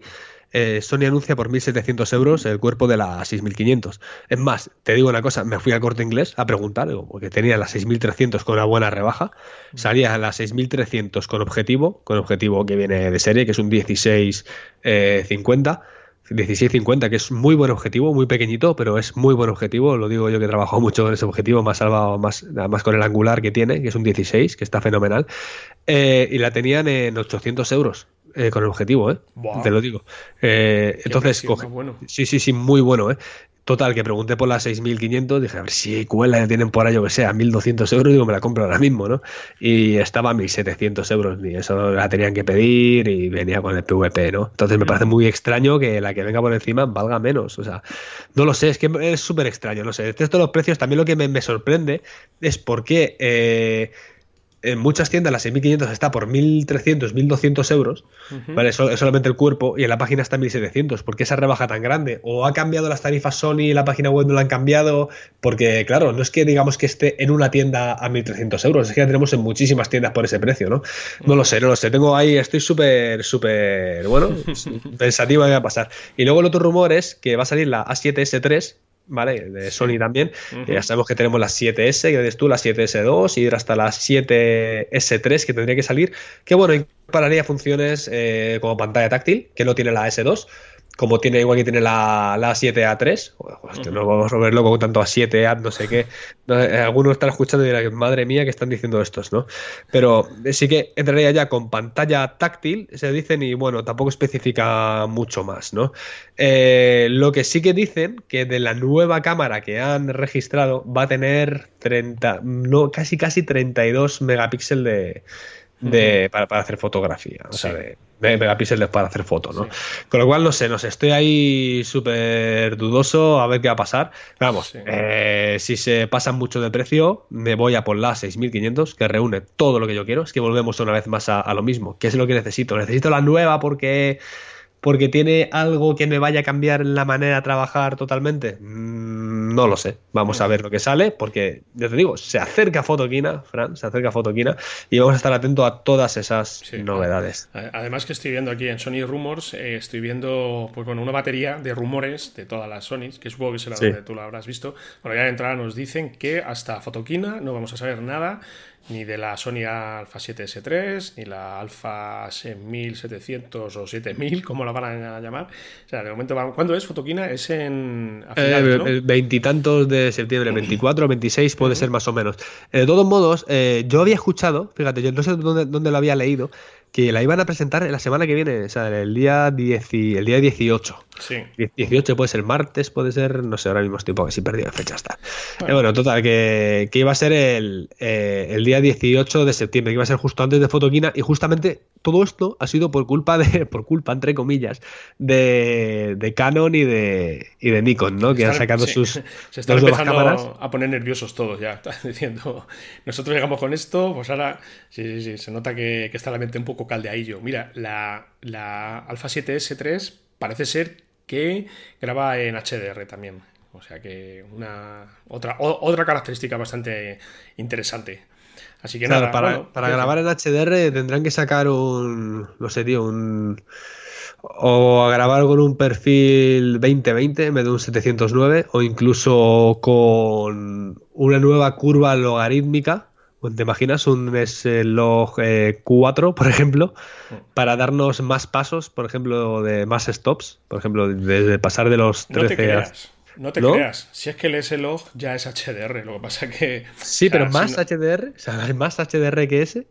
eh, Sony anuncia por 1.700 euros el cuerpo de la 6.500. Es más, te digo una cosa, me fui al corte inglés a preguntar, porque tenía la 6.300 con una buena rebaja, salía la 6.300 con objetivo, con objetivo que viene de serie, que es un 1650. 1650, que es muy buen objetivo, muy pequeñito, pero es muy buen objetivo. Lo digo yo que he trabajado mucho con ese objetivo, más salvado, más, más con el angular que tiene, que es un 16, que está fenomenal. Eh, y la tenían en 800 euros. Eh, con el objetivo, ¿eh? Te lo digo. Eh, entonces, coge. Sí, sí, sí, muy bueno, ¿eh? Total, que pregunté por las 6.500, dije, a ver si cuela ya tienen por ahí, yo que sea, 1.200 euros, digo, me la compro ahora mismo, ¿no? Y estaba a 1.700 euros, y eso la tenían que pedir y venía con el PVP, ¿no? Entonces me parece muy extraño que la que venga por encima valga menos, o sea, no lo sé, es que es súper extraño, no sé. Estos los precios, también lo que me, me sorprende es por qué eh, en muchas tiendas la 6500 está por 1300, 1200 euros, ¿vale? es solamente el cuerpo, y en la página está 1700. ¿Por qué esa rebaja tan grande? ¿O ha cambiado las tarifas Sony y la página web no la han cambiado? Porque, claro, no es que digamos que esté en una tienda a 1300 euros, es que la tenemos en muchísimas tiendas por ese precio, ¿no? No lo sé, no lo sé. Tengo ahí, estoy súper, súper, bueno, <laughs> pensativo de qué va a pasar. Y luego el otro rumor es que va a salir la A7S3 ¿vale? De Sony también. ya sabemos que tenemos la 7S, que dices tú, la 7S2 y hasta la 7S3 que tendría que salir. Que bueno, incorporaría funciones eh, como pantalla táctil, que no tiene la S2 como tiene igual que tiene la, la 7A3, no vamos a verlo con tanto A7A, no sé qué. Eh, algunos están escuchando y dirán, madre mía, que están diciendo estos, ¿no? Pero sí que entraría ya con pantalla táctil, se dicen, y bueno, tampoco especifica mucho más, ¿no? Eh, lo que sí que dicen que de la nueva cámara que han registrado va a tener 30, no, casi casi 32 megapíxeles de de, para, hacer fotografía, o sea, de, megapíxeles para hacer fotos, ¿no? Con lo cual, no sé, no sé, estoy ahí súper dudoso a ver qué va a pasar. Vamos, eh, si se pasan mucho de precio, me voy a por la 6500, que reúne todo lo que yo quiero. Es que volvemos una vez más a, a lo mismo. ¿Qué es lo que necesito? Necesito la nueva porque porque tiene algo que me vaya a cambiar la manera de trabajar totalmente. Mm, no lo sé. Vamos a ver lo que sale, porque ya te digo, se acerca Fotoquina, Fran, se acerca Fotoquina y vamos a estar atentos a todas esas novedades. Además que estoy viendo aquí en Sony Rumors, eh, estoy viendo pues bueno, una batería de rumores de todas las Sony, que supongo que será donde tú lo habrás visto. Bueno, ya de entrada nos dicen que hasta Fotoquina no vamos a saber nada ni de la Sony Alpha 7S3, ni la Alpha 6700 o 7000, <laughs> como la van a llamar. O sea, de momento, ¿cuándo es Fotoquina? Es en. Eh, veintitantos de septiembre, 24 o 26 puede ser más o menos. De todos modos, eh, yo había escuchado, fíjate, yo no sé dónde, dónde lo había leído, que la iban a presentar la semana que viene, o sea, el día, el día 18. Sí. 18 puede ser martes, puede ser, no sé, ahora mismo estoy un poco así perdido de fecha está. Bueno, bueno total, que, iba a ser el, eh, el, día 18 de septiembre, que iba a ser justo antes de Fotoquina, y justamente todo esto ha sido por culpa de, <laughs> por culpa, entre comillas, de, de Canon y de, y de Nikon, ¿no? Que han sacado sus Se están <laughs> empezando a poner nerviosos todos ya, <laughs> diciendo, nosotros llegamos con esto, pues ahora sí, sí, sí, se nota que, que está la mente un poco caldeadillo. Mira, la, la Alpha 7S3 parece ser que graba en HDR también. O sea que una otra, otra característica bastante interesante. Así que nada, para, para grabar en HDR tendrán que sacar un, no sé, tío, un... O a grabar con un perfil 2020 en vez de un 709 o incluso con una nueva curva logarítmica ¿Te imaginas un log 4, por ejemplo, mm. para darnos más pasos, por ejemplo, de más stops? Por ejemplo, desde pasar de los 13 no te creas, No te creas. Si es que el S-Log ya es HDR, lo que pasa que. Sí, pero más HDR, o sea, más HDR que ese.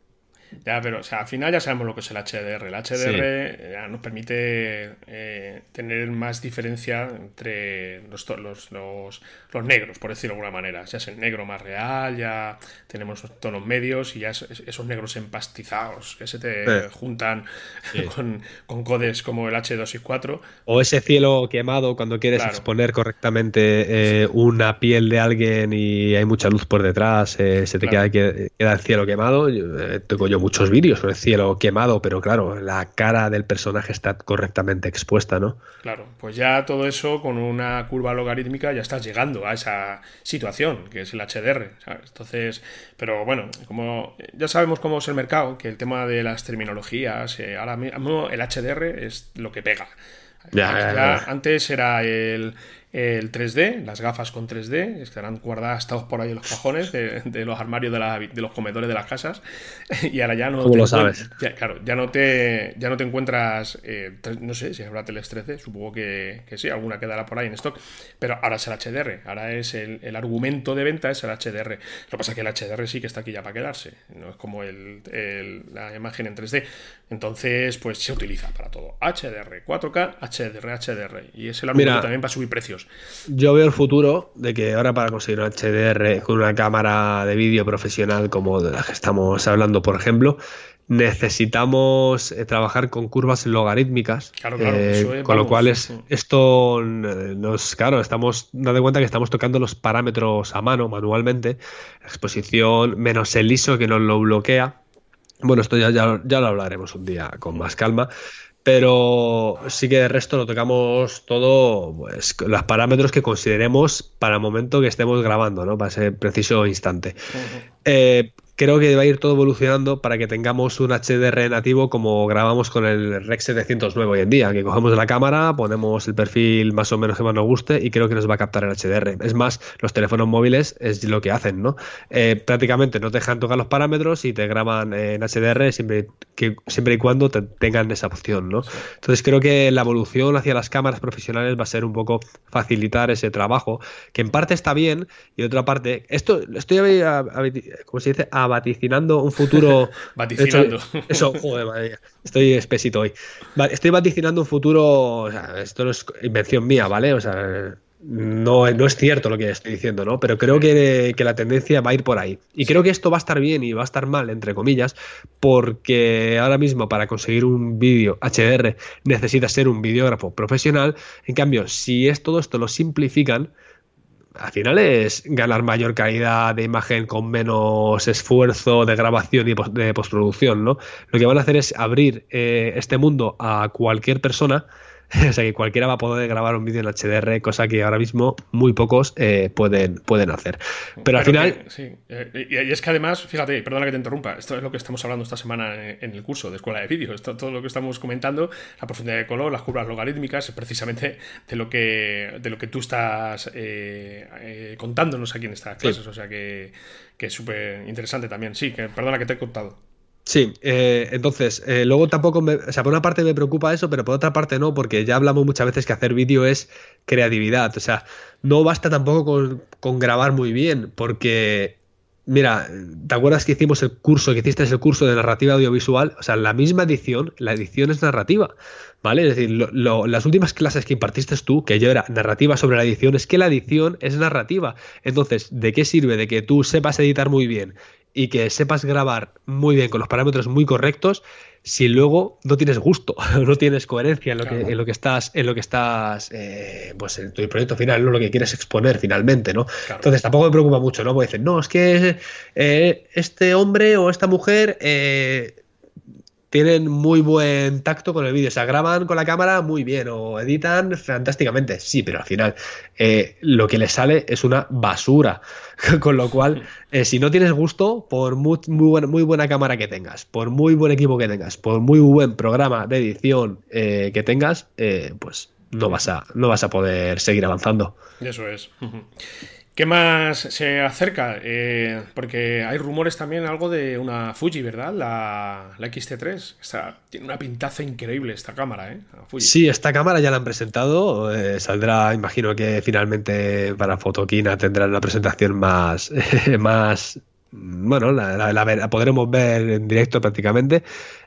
Ya, pero o sea, al final ya sabemos lo que es el HDR. El HDR ya nos permite eh, tener más diferencia entre los, los, los, negros, por decirlo de alguna manera. Ya es el negro más real, ya tenemos tonos medios y ya esos negros empastizados que se te juntan <laughs> con, con, codes como el H264. O ese cielo quemado cuando quieres exponer correctamente eh, una piel de alguien y hay mucha luz por detrás, eh, se te queda, queda, el cielo quemado. tengo yo muchos vídeos con el cielo quemado, pero claro, la cara del personaje está correctamente expuesta, ¿no? Claro, pues ya todo eso con una curva logarítmica ya estás llegando a esa situación, que es el HDR, Entonces, pero bueno, como ya sabemos cómo es el mercado, que el tema de las terminologías, eh, ahora mismo el HDR es lo que pega. ya, antes era el el 3D, las gafas con 3D, estarán guardadas todos por ahí en los cajones de, los armarios de, los comedores de las casas. <laughs> Y ahora ya no. ¿Cómo lo sabes? Ya, claro, ya no te, ya no te encuentras. Eh, no sé si habrá teles 13, supongo que, sí, alguna quedará por ahí en stock. Pero ahora es el HDR, ahora es el, argumento de venta, es el HDR. Lo que pasa es que el HDR sí que está aquí ya para quedarse, no es como el, la imagen en 3D. Entonces, pues se utiliza para todo. HDR, 4K, HDR, HDR. Y es el argumento también para subir precios. Yo veo el futuro de que ahora para conseguir un HDR con una cámara de vídeo profesional como de la que estamos hablando, por ejemplo, necesitamos eh, trabajar con curvas logarítmicas. Eh, con lo cual es, esto nos, claro, estamos dando cuenta que estamos tocando los parámetros a mano, manualmente, exposición menos el ISO que nos lo bloquea. Bueno, esto ya, ya, ya, lo hablaremos un día con más calma, pero sí que de resto lo tocamos todo, pues los parámetros que consideremos para el momento que estemos grabando, ¿no? Para ese preciso instante creo que va a ir todo evolucionando para que tengamos un HDR nativo como grabamos con el Rex 709 hoy en día, que cogemos la cámara, ponemos el perfil más o menos que más nos guste y creo que nos va a captar el HDR. Es más, los teléfonos móviles es lo que hacen, ¿no? Eh, prácticamente no te dejan tocar los parámetros y te graban en HDR siempre, que, siempre y cuando tengan esa opción, ¿no? Entonces creo que la evolución hacia las cámaras profesionales va a ser un poco facilitar ese trabajo, que en parte está bien y otra parte, esto estoy, como se dice, vaticinando un futuro. <laughs> Vaticinando. eso, joder, madre Estoy espesito hoy. Estoy vaticinando un futuro. O sea, esto no es invención mía, ¿vale? O sea, no, no es cierto lo que estoy diciendo, ¿no? Pero creo que, que, la tendencia va a ir por ahí. Y creo que esto va a estar bien y va a estar mal, entre comillas, porque ahora mismo para conseguir un vídeo HDR necesitas ser un videógrafo profesional. En cambio, si es todo esto lo simplifican, al final es ganar mayor calidad de imagen con menos esfuerzo de grabación y de postproducción, ¿no? Lo que van a hacer es abrir eh, este mundo a cualquier persona <laughs> o sea que cualquiera va a poder grabar un vídeo en HDR, cosa que ahora mismo muy pocos eh, pueden, pueden hacer. Pero, al final. sí, eh, y es que además, fíjate, perdona que te interrumpa, esto es lo que estamos hablando esta semana en el curso de Escuela de Vídeo. Esto, todo lo que estamos comentando, la profundidad de color, las curvas logarítmicas, es precisamente de lo que, de lo que tú estás eh, contándonos aquí en estas clases. O sea que, que es súper interesante también. Sí, que perdona que te he contado. Sí, eh, entonces, eh, luego tampoco, me, o sea, por una parte me preocupa eso, pero por otra parte no, porque ya hablamos muchas veces que hacer vídeo es creatividad, o sea, no basta tampoco con, grabar muy bien, porque, mira, ¿te acuerdas que hicimos el curso, que hiciste el curso de narrativa audiovisual? O sea, la misma edición, la edición es narrativa, ¿vale? Es decir, las últimas clases que impartiste tú, que yo era narrativa sobre la edición, es que la edición es narrativa, entonces, ¿de qué sirve de que tú sepas editar muy bien y que sepas grabar muy bien con los parámetros muy correctos si luego no tienes gusto, <laughs> no tienes coherencia en lo, que, en lo que estás, en lo que estás, eh, pues en tu proyecto final, no lo que quieres exponer finalmente, ¿no? Entonces tampoco me preocupa mucho, ¿no? Porque dicen, no, es que eh, este hombre o esta mujer eh, tienen muy buen tacto con el vídeo. O sea, graban con la cámara muy bien o editan fantásticamente. Sí, pero al final eh, lo que les sale es una basura. <laughs> con lo cual, eh, si no tienes gusto, por muy, buena, muy buena cámara que tengas, por muy buen equipo que tengas, por muy buen programa de edición eh, que tengas, pues no vas, a, no vas a poder seguir avanzando. Eso es. ¿Qué más se acerca? Eh, porque hay rumores también algo de una Fuji, ¿verdad? La, la XT3. tiene una pintaza increíble esta cámara, ¿eh? Sí, esta cámara ya la han presentado. Eh, saldrá, imagino que finalmente para Fotoquina tendrán una presentación más, <laughs> más bueno, la, podremos ver en directo prácticamente.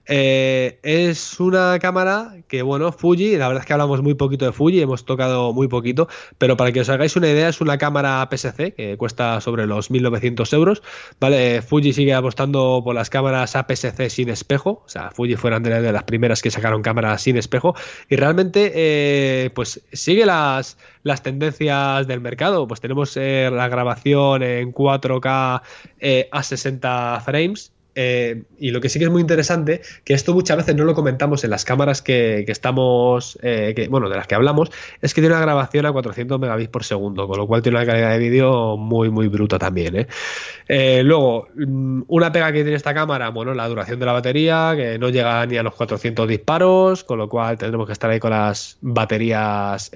Eh, es una cámara que, bueno, Fuji, la verdad es que hablamos muy poquito de Fuji, hemos tocado muy poquito, pero para que os hagáis una idea, es una cámara PSC que cuesta sobre los 1900 euros. Vale, Fuji sigue apostando por las cámaras APS-C sin espejo, o sea, Fuji fueron de, las primeras que sacaron cámaras sin espejo, y realmente, eh, pues sigue las, las tendencias del mercado. Pues tenemos eh, la grabación en 4K a 60 frames eh, y lo que sí que es muy interesante, que esto muchas veces no lo comentamos en las cámaras que, estamos, eh, bueno, de las que hablamos, es que tiene una grabación a 400 megabits por segundo, con lo cual tiene una calidad de vídeo muy, muy bruta también. ¿eh? luego, mm, una pega que tiene esta cámara, bueno, la duración de la batería, que no llega ni a los 400 disparos, con lo cual tendremos que estar ahí con las baterías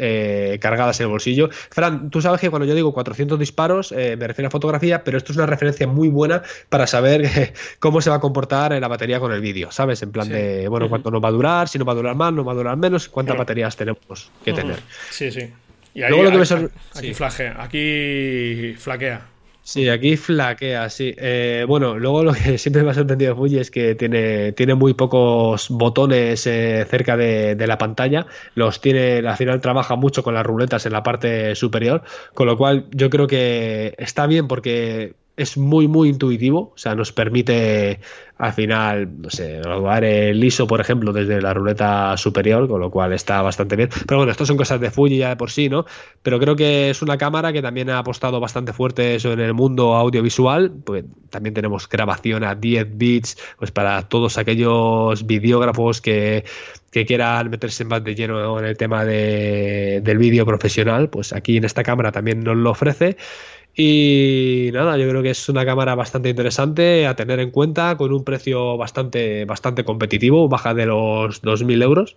cargadas en el bolsillo. Fran, tú sabes que cuando yo digo 400 disparos, me refiero a fotografía, pero esto es una referencia muy buena para saber <laughs> cómo cómo se va a comportar en la batería con el vídeo, ¿sabes? En plan de, bueno, cuánto nos va a durar, si nos va a durar más, nos va a durar menos, cuántas baterías tenemos que tener. Sí, sí. Y ahí, Luego lo que aquí, aquí flaquea. Sí, aquí flaquea, sí. Eh, bueno, luego lo que <laughs> siempre me ha sorprendido Fuji es que tiene, tiene muy pocos botones eh, cerca de, de, la pantalla. Los tiene, al final trabaja mucho con las ruletas en la parte superior, con lo cual yo creo que está bien porque es muy, muy intuitivo. O sea, nos permite al final, no sé, graduar el ISO, por ejemplo, desde la ruleta superior, con lo cual está bastante bien. Pero bueno, esto son cosas de Fuji ya de por sí, ¿no? Pero creo que es una cámara que también ha apostado bastante fuerte eso en el mundo audiovisual. Pues también tenemos grabación a 10 bits, pues para todos aquellos videógrafos que que quieran meterse más de lleno en el tema de, del vídeo profesional, pues aquí en esta cámara también nos lo ofrece. Y nada, yo creo que es una cámara bastante interesante a tener en cuenta, con un precio bastante, bastante competitivo, baja de los 2.000 euros.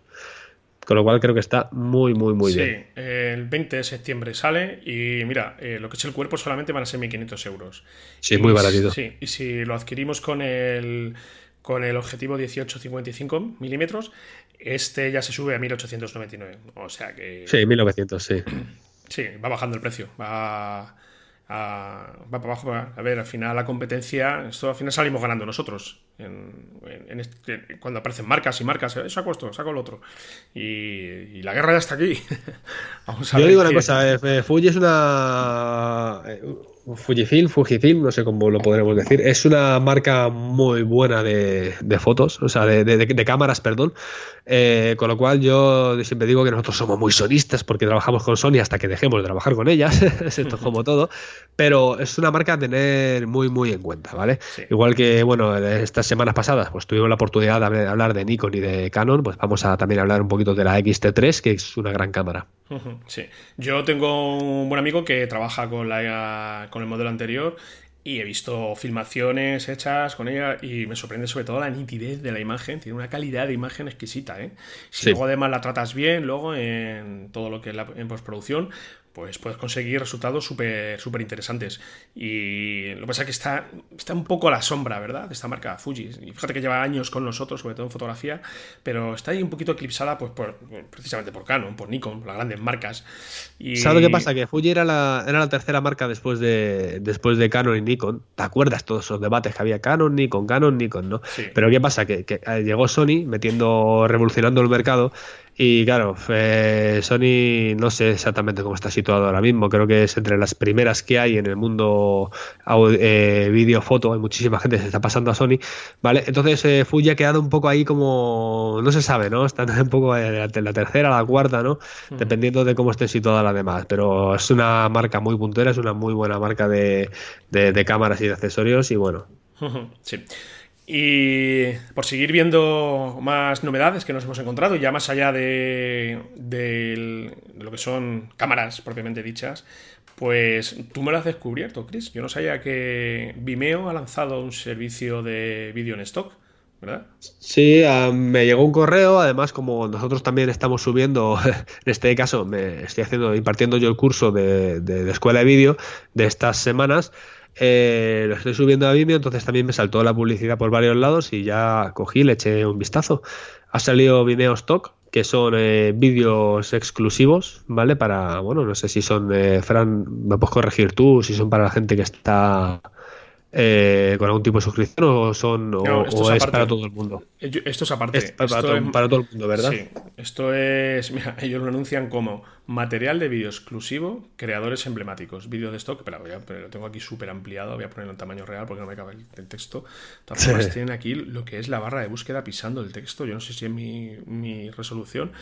Con lo cual creo que está muy, muy, muy bien. Sí, el 20 de septiembre sale y mira, eh, lo que es el cuerpo solamente van a ser 1.500 euros. Sí, muy baratito. Sí, y si lo adquirimos con el, con el objetivo 18-55 milímetros, este ya se sube a 1.899. O sea que... Sí, 1.900, sí. <clears throat> Sí, va bajando el precio. Va va para abajo. A ver, al final la competencia, esto al final salimos ganando nosotros. este, cuando aparecen marcas y marcas, eh, saco esto, saco el otro. Y, la guerra ya está aquí. <laughs> Vamos a Yo digo una cosa, eh, Fuji es una Fujifilm, Fujifilm, no sé cómo lo podremos decir, es una marca muy buena de, fotos, o sea, de, cámaras, perdón. Eh, con lo cual yo siempre digo que nosotros somos muy sonistas porque trabajamos con Sony hasta que dejemos de trabajar con ellas, <laughs> esto es como todo, pero es una marca a tener muy, muy en cuenta, ¿vale? Igual que, bueno, estas semanas pasadas pues tuvimos la oportunidad de hablar de Nikon y de Canon, pues vamos a también hablar un poquito de la XT3, que es una gran cámara. Sí, yo tengo un buen amigo que trabaja con, la, con el modelo anterior y he visto filmaciones hechas con ella y me sorprende sobre todo la nitidez de la imagen. Tiene una calidad de imagen exquisita. ¿eh? Si luego además la tratas bien, luego en todo lo que es la en postproducción, pues puedes conseguir resultados súper súper interesantes. Y lo que pasa es que está, está un poco a la sombra, ¿verdad? De esta marca Fuji. Y fíjate que lleva años con nosotros, sobre todo en fotografía, pero está ahí un poquito eclipsada pues por, precisamente por Canon, por Nikon, por las grandes marcas. Y... ¿Sabes lo que pasa? Que Fuji era la, era la tercera marca después de, después de Canon y Nikon. ¿Te acuerdas todos esos debates que había Canon, Nikon, Canon, Nikon, ¿no? Pero ¿qué pasa? Que, que llegó Sony metiendo, revolucionando el mercado y claro, eh, Sony no sé exactamente cómo está situado ahora mismo. Creo que es entre las primeras que hay en el mundo eh, vídeo, foto. Hay muchísima gente que se está pasando a Sony. ¿Vale? Entonces eh, Fuji ha quedado un poco ahí como. No se sabe, ¿no? Está <laughs> un poco en la tercera, la cuarta, ¿no? Dependiendo de cómo esté situada la demás. Pero es una marca muy puntera, es una muy buena marca de, de cámaras y de accesorios. Y bueno. Sí. Y por seguir viendo más novedades que nos hemos encontrado, ya más allá de, lo que son cámaras propiamente dichas, pues tú me lo has descubierto, Chris. Yo no sabía que Vimeo ha lanzado un servicio de vídeo en stock. ¿verdad? Sí, ah, me llegó un correo, además como nosotros también estamos subiendo, <laughs> en este caso me estoy haciendo, impartiendo yo el curso de, de escuela de vídeo de estas semanas, eh, lo estoy subiendo a Vimeo, entonces también me saltó la publicidad por varios lados y ya cogí, le eché un vistazo. Ha salido Vimeo Stock, que son eh, vídeos exclusivos, ¿vale? Para, bueno, no sé si son, eh, Fran, me puedes corregir tú, si son para la gente que está eh, con algún tipo de suscripción o son o, es, para todo el mundo. Esto es aparte. para, todo, el mundo, ¿verdad? Sí. Esto es. <laughs> Mira, ellos lo anuncian como material de vídeo exclusivo, creadores emblemáticos. Vídeo de stock, pero, pero lo tengo aquí súper ampliado. Voy a ponerlo en tamaño real porque no me cabe el, texto. De tienen aquí lo que es la barra de búsqueda pisando el texto. Yo no sé si es mi, mi resolución.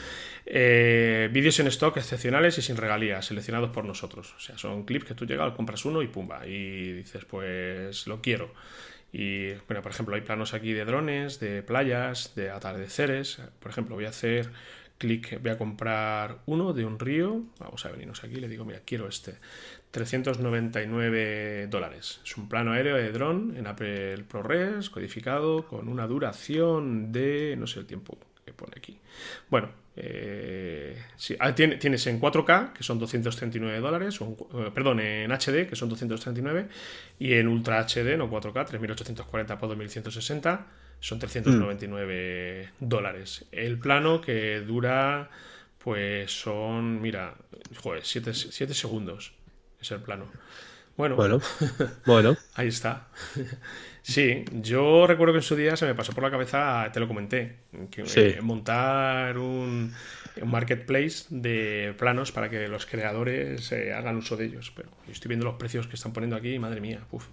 Eh, vídeos en stock excepcionales y sin regalías, seleccionados por nosotros. O sea, son clips que tú llegas, compras uno y pumba. Y dices, pues pues lo quiero. Y bueno, por ejemplo, hay planos aquí de drones, de playas, de atardeceres. Por ejemplo, voy a hacer clic, voy a comprar uno de un río. Vamos a venirnos aquí, le digo, mira, quiero este. 399 dólares. Es un plano aéreo de dron en Apple ProRes, codificado, con una duración de, no sé el tiempo que pone aquí. Bueno, eh, ah, tienes en 4K, que son 239 dólares, eh, perdón, en HD, que son 239, y en Ultra HD, no 4K, 3840 por 2160, son 399 dólares. El plano que dura, pues son, mira, joder, 7, segundos es el plano. Bueno, bueno, <laughs> bueno. ahí está. <laughs> Sí, yo recuerdo que en su día se me pasó por la cabeza, te lo comenté, que eh, montar un, marketplace de planos para que los creadores eh, hagan uso de ellos. Pero estoy viendo los precios que están poniendo aquí, madre mía, uf.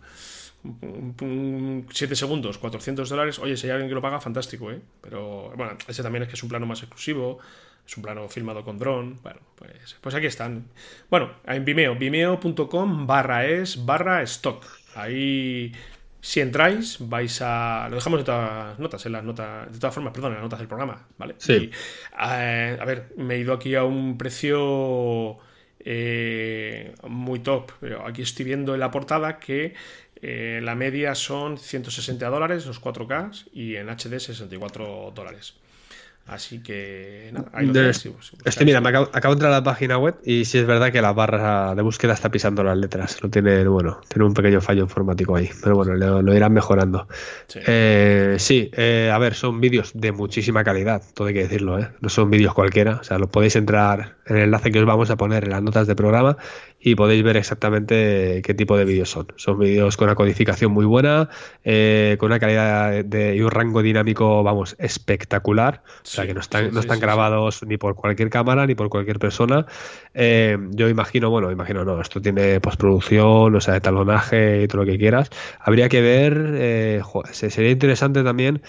7 segundos, 400 dólares. Oye, si hay alguien que lo paga, fantástico, ¿eh? Pero bueno, ese también es que es un plano más exclusivo. Es un plano filmado con dron. Bueno, pues, pues aquí están. Bueno, en Vimeo, vimeo.com barra es barra stock. Ahí si entráis, vais a. Lo dejamos en todas notas, en las notas. De todas formas, perdón, en las notas del programa, ¿vale? Sí. Eh, a, ver, me he ido aquí a un precio eh, muy top. Pero aquí estoy viendo en la portada que eh, la media son 160 dólares, los 4K, y en HD 64 dólares. Así que nada, ahí lo Este, mira, me acabo, de entrar a la página web y sí es verdad que la barra de búsqueda está pisando las letras. Lo tiene, bueno, tiene un pequeño fallo informático ahí, pero bueno, lo, irán mejorando. Sí, eh, sí eh, a ver, son vídeos de muchísima calidad, todo hay que decirlo, ¿eh? No son vídeos cualquiera, o sea, lo podéis entrar en el enlace que os vamos a poner en las notas de programa y podéis ver exactamente qué tipo de vídeos son. Son vídeos con una codificación muy buena, eh, con una calidad de, y un rango dinámico, vamos, espectacular. o sea, que no están, no están grabados ni por cualquier cámara ni por cualquier persona. Eh, yo imagino, bueno, imagino, no, esto tiene postproducción, o sea, de talonaje y todo lo que quieras. Habría que ver, eh, sería interesante también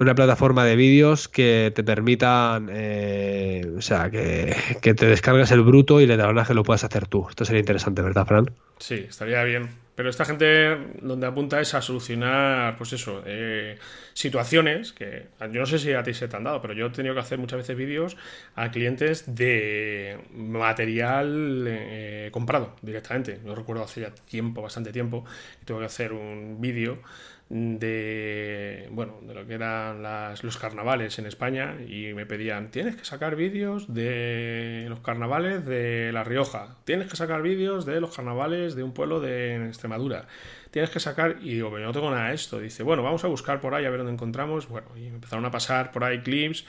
una plataforma de vídeos que te permitan, eh, o sea, que, te descargues el bruto y el que lo puedas hacer tú. Esto sería interesante, ¿verdad, Fran? Sí, estaría bien. Pero esta gente donde apunta es a solucionar, pues eso, eh, situaciones que yo no sé si a ti se te han dado, pero yo he tenido que hacer muchas veces vídeos a clientes de material eh, comprado directamente. Yo recuerdo hace ya tiempo, bastante tiempo, que tuve que hacer un vídeo de bueno de lo que eran los carnavales en España y me pedían tienes que sacar vídeos de los carnavales de La Rioja. Tienes que sacar vídeos de los carnavales de un pueblo de Extremadura. Tienes que sacar y digo pero no tengo nada de esto dice bueno vamos a buscar por ahí a ver dónde encontramos bueno y empezaron a pasar por ahí clips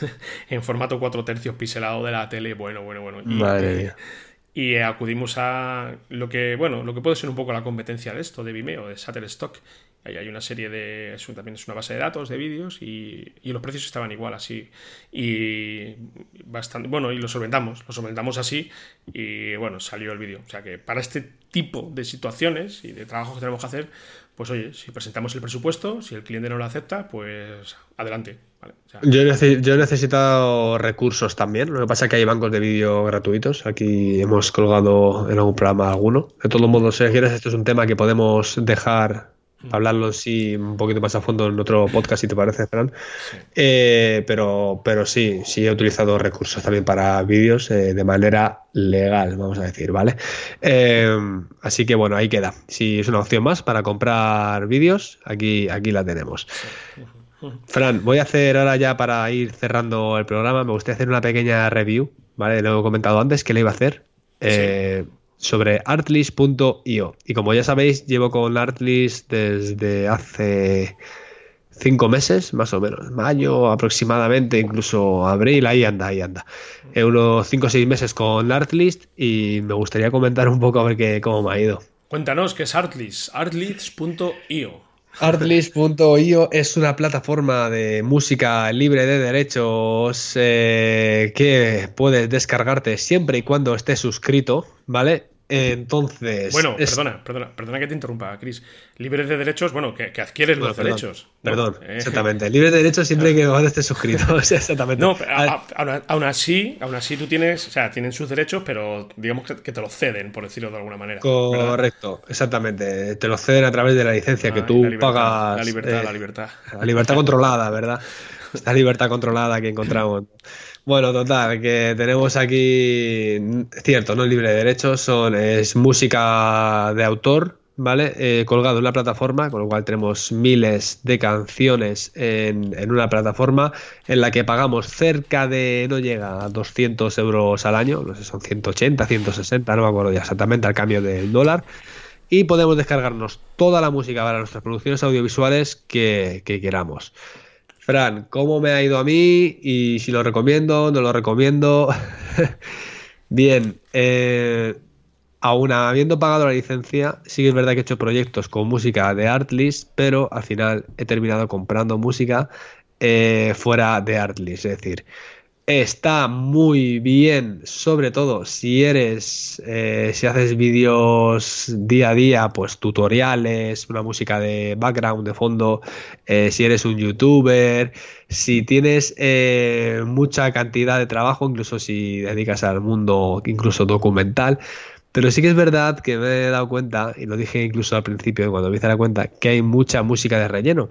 <laughs> en formato 4 tercios pixelado de la tele. Bueno bueno bueno. Y, y acudimos a lo que bueno lo que puede ser un poco la competencia de esto de Vimeo de Shutterstock Ahí hay una serie de. también es una base de datos, de vídeos, y, los precios estaban igual, así. Y bastante. Bueno, y lo solventamos, lo solventamos así, y bueno, salió el vídeo. O sea que para este tipo de situaciones y de trabajos que tenemos que hacer, pues oye, si presentamos el presupuesto, si el cliente no lo acepta, pues adelante. yo, he necesitado recursos también. Lo que pasa es que hay bancos de vídeo gratuitos. Aquí hemos colgado en algún programa alguno. De todos modos, si quieres, esto es un tema que podemos dejar hablarlo sí un poquito más a fondo en otro podcast, si te parece, Fran. Eh, pero, pero sí, sí he utilizado recursos también para vídeos eh, de manera legal, vamos a decir, ¿vale? Eh, así que bueno, ahí queda. Si es una opción más para comprar vídeos, aquí, aquí la tenemos. Fran, voy a hacer ahora ya para ir cerrando el programa, me gustaría hacer una pequeña review, ¿vale? Lo he comentado antes que le iba a hacer sobre artlist.io. Y como ya sabéis, llevo con Artlist desde hace cinco meses, más o menos, mayo aproximadamente, incluso abril, ahí anda, ahí anda. En unos cinco o seis meses con Artlist y me gustaría comentar un poco a ver qué, cómo me ha ido. Cuéntanos qué es Artlist, artlist.io. Artlist.io es una plataforma de música libre de derechos eh, que puedes descargarte siempre y cuando estés suscrito, ¿vale? Entonces. Bueno, perdona, perdona, perdona que te interrumpa, Chris. Libre de derechos, bueno, que, que adquieres los derechos. Perdón, eh. exactamente. Libre de derechos siempre que van estés suscrito. <laughs> exactamente. No, aún así, aún así tú tienes, o sea, tienen sus derechos, pero digamos que, te los ceden, por decirlo de alguna manera. Correcto, exactamente. Te los ceden a través de la licencia que ah, tú pagas. La libertad, la eh, libertad. La libertad controlada, ¿verdad? <laughs> Esta libertad controlada que encontramos. Bueno, total, que tenemos aquí, cierto, no libre de derechos, son, es música de autor, ¿vale? Eh, colgado en la plataforma, con lo cual tenemos miles de canciones en, una plataforma en la que pagamos cerca de, no llega a 200 euros al año, no sé, son 180, 160, no me acuerdo ya exactamente al cambio del dólar. Y podemos descargarnos toda la música para nuestras producciones audiovisuales que queramos. Fran, ¿cómo me ha ido a mí? Y si lo recomiendo, no lo recomiendo. <laughs> Bien, eh, aún habiendo pagado la licencia, sí que es verdad que he hecho proyectos con música de Artlist, pero al final he terminado comprando música eh, fuera de Artlist. Es decir, Está muy bien, sobre todo si eres, eh, si haces vídeos día a día, pues tutoriales, una música de background, de fondo, eh, si eres un youtuber, si tienes eh, mucha cantidad de trabajo, incluso si dedicas al mundo incluso documental. Pero sí que es verdad que me he dado cuenta, y lo dije incluso al principio cuando me hice la cuenta, que hay mucha música de relleno.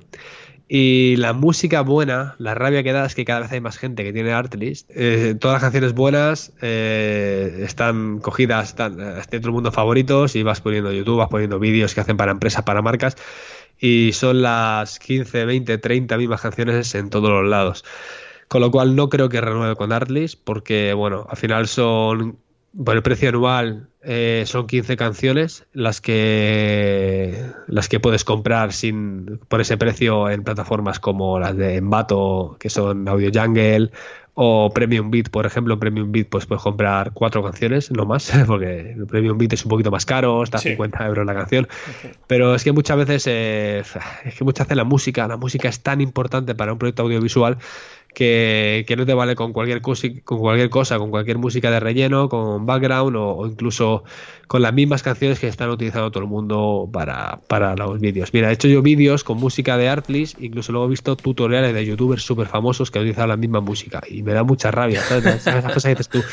Y la música buena, la rabia que da es que cada vez hay más gente que tiene Artlist. Eh, todas las canciones buenas eh, están cogidas, están, eh, todo el mundo favoritos y vas poniendo YouTube, vas poniendo vídeos que hacen para empresas, para marcas. y son las 15, 20, 30 mismas canciones en todos los lados. Con lo cual no creo que renueve con Artlist porque, bueno, al final son, por el precio anual eh, son 15 canciones las que las que puedes comprar sin por ese precio en plataformas como las de Envato, que son Audio Jungle, o Premium Beat, por ejemplo, en Premium Beat pues puedes comprar cuatro canciones, no más, <laughs> porque el Premium Beat es un poquito más caro, está a 50 euros la canción. Pero es que muchas veces, eh, es que muchas veces la música, la música es tan importante para un proyecto audiovisual que, no te vale con cualquier, cosa, con cualquier cosa, con cualquier música de relleno, con background o, incluso con las mismas canciones que están utilizando todo el mundo para, para los vídeos. Mira, he hecho yo vídeos con música de Artlist, incluso luego he visto tutoriales de youtubers súper famosos que utilizan la misma música y me da mucha rabia, ¿sabes? <laughs> Esas cosas que dices tú.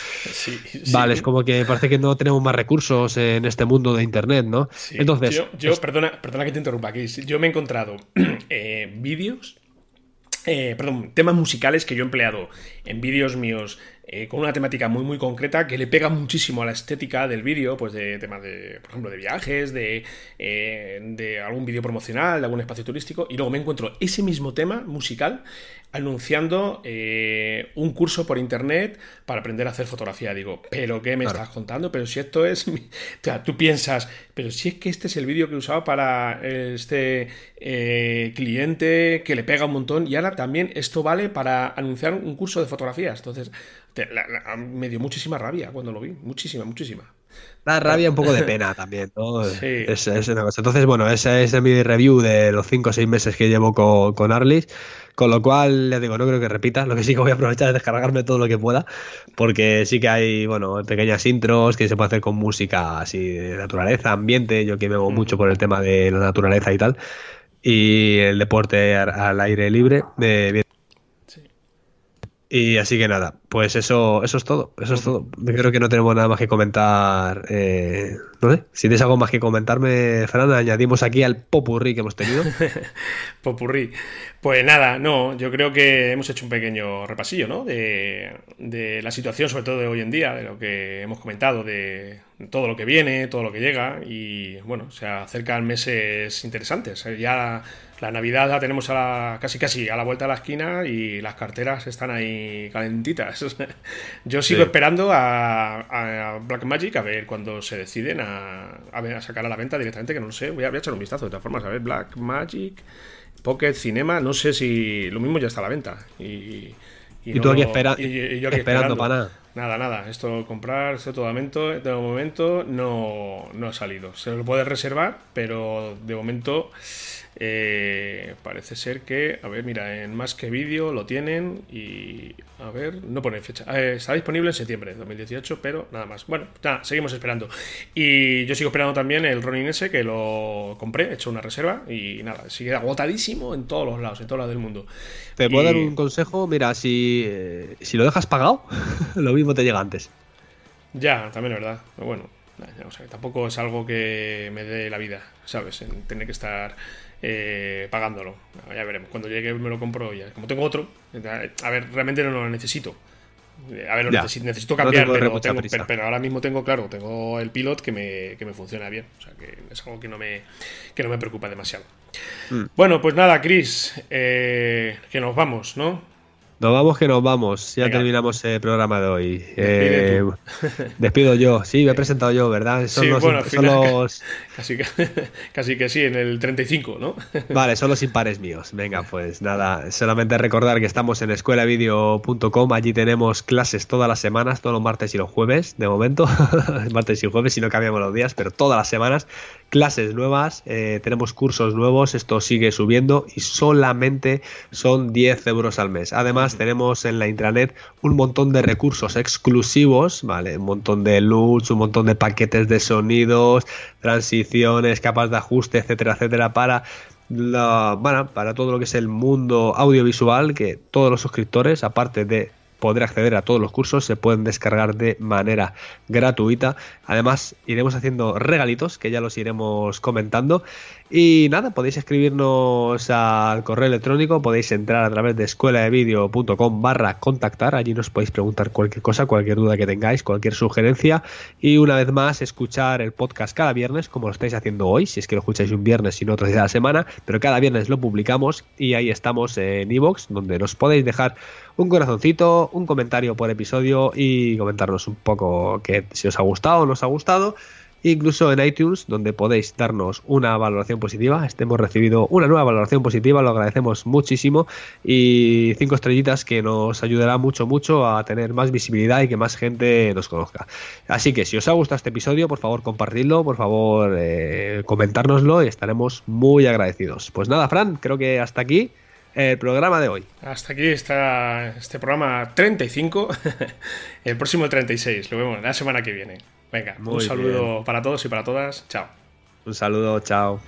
Vale, es como que parece que no tenemos más recursos en este mundo de Internet, ¿no? Entonces... Yo, pues perdona, perdona que te interrumpa aquí, yo me he encontrado <clears throat> eh, vídeos eh, perdón, temas musicales que yo he empleado en vídeos míos eh, con una temática muy muy concreta que le pega muchísimo a la estética del vídeo, pues de temas de, por ejemplo, de viajes, de, eh, de algún vídeo promocional, de algún espacio turístico, y luego me encuentro ese mismo tema musical anunciando eh, un curso por internet para aprender a hacer fotografía. Digo, ¿pero qué me estás contando? Pero si esto es. O sea, tú piensas, pero si es que este es el vídeo que he usado para este eh, cliente que le pega un montón y ahora también esto vale para anunciar un curso de fotografías. Entonces, me dio muchísima rabia cuando lo vi, muchísima, muchísima. Da rabia un poco de <laughs> pena también, ¿no? Sí. Es, Entonces, bueno, ese es mi review de los 5 o 6 meses que llevo con, con Arlis. Con lo cual, les digo, no creo que repita. Lo que sí que voy a aprovechar es descargarme todo lo que pueda. Porque sí que hay, bueno, pequeñas intros que se puede hacer con música así de naturaleza, ambiente. Yo que me hago mucho por el tema de la naturaleza y tal. Y el deporte al, aire libre. Me, y así que nada, pues eso, eso es todo. Eso es todo. Creo que no tenemos nada más que comentar. Eh, no sé, si tienes algo más que comentarme, Fernanda, añadimos aquí al popurrí que hemos tenido. <laughs> popurrí. Pues nada, no, yo creo que hemos hecho un pequeño repasillo, ¿no? De, de la situación, sobre todo de hoy en día, de lo que hemos comentado, de todo lo que viene, todo lo que llega. Y bueno, se acercan meses interesantes. Ya la Navidad la tenemos a la, casi casi a la vuelta de la esquina y las carteras están ahí calentitas. <laughs> Yo sigo esperando a, a, Black Magic a ver cuando se deciden a, a, sacar a la venta directamente, que no lo sé, voy a, echar un vistazo de todas formas, a ver, Black Magic, Pocket, Cinema, no sé si lo mismo ya está a la venta. Y, y, tú aquí, espera, y, yo aquí esperando, para nada. Nada, nada. Esto comprar, esto todo momento, de momento no, no ha salido. Se lo puede reservar, pero de momento eh, parece ser que, a ver, mira, en más que vídeo lo tienen y, a ver, no pone fecha. Eh, está disponible en septiembre de 2018, pero nada más. Bueno, nada, seguimos esperando. Y yo sigo esperando también el Ronin S, que lo compré, he hecho una reserva y nada, sigue agotadísimo en todos los lados, en todos lados del mundo. Te puedo dar un consejo, mira, si, eh, si lo dejas pagado, <laughs> lo mismo te llega antes. Ya, también es verdad. Pero bueno, tampoco es algo que me dé la vida, ¿sabes? En tener que estar eh, pagándolo. Ya veremos. Cuando llegue me lo compro ya. Como tengo otro, a ver, realmente no lo necesito. A ver, necesito, cambiar, pero, ahora mismo tengo, claro, tengo el pilot que me, que me funciona bien. O sea, que es algo que no me, que no me preocupa demasiado. Mm. Bueno, pues nada, Chris, eh, que nos vamos, ¿no? Nos vamos que nos vamos. Ya terminamos el programa de hoy. Eh, <laughs> despido yo. Sí, me he presentado yo, ¿verdad? Son los, <laughs> Casi, que, <laughs> casi que sí, en el 35, ¿no? vale, son los impares míos. Venga, pues nada, solamente recordar que estamos en escuelavideo.com. Allí tenemos clases todas las semanas, todos los martes y los jueves, de momento. martes y jueves, si no cambiamos los días, pero todas las semanas. Clases nuevas, eh, tenemos cursos nuevos, esto sigue subiendo y solamente son 10 euros al mes. Además, tenemos en la intranet un montón de recursos exclusivos, ¿vale? Un montón de loots, un montón de paquetes de sonidos, transiciones, capas de ajuste, etcétera, etcétera, para para todo lo que es el mundo audiovisual, que todos los suscriptores, aparte de poder acceder a todos los cursos, se pueden descargar de manera gratuita. Además, iremos haciendo regalitos que ya los iremos comentando. Y nada, podéis escribirnos al correo electrónico, podéis entrar a través de escueladevideo.com barra contactar, allí nos podéis preguntar cualquier cosa, cualquier duda que tengáis, cualquier sugerencia. Y una vez más escuchar el podcast cada viernes como lo estáis haciendo hoy, si es que lo escucháis un viernes y no otro día de la semana, pero cada viernes lo publicamos y ahí estamos en iVoox, donde nos podéis dejar un corazoncito, un comentario por episodio y comentarnos un poco que si os ha gustado o no os ha gustado incluso en iTunes, donde podéis darnos una valoración positiva. Este hemos recibido una nueva valoración positiva, lo agradecemos muchísimo. Y cinco estrellitas que nos ayudará mucho, mucho a tener más visibilidad y que más gente nos conozca. Así que si os ha gustado este episodio, por favor compartidlo, por favor eh, comentárnoslo y estaremos muy agradecidos. Pues nada, Fran, creo que hasta aquí el programa de hoy. Hasta aquí está este programa 35, <laughs> el próximo 36, lo vemos la semana que viene. Venga, un saludo para todos y para todas. Chao. Un saludo, chao.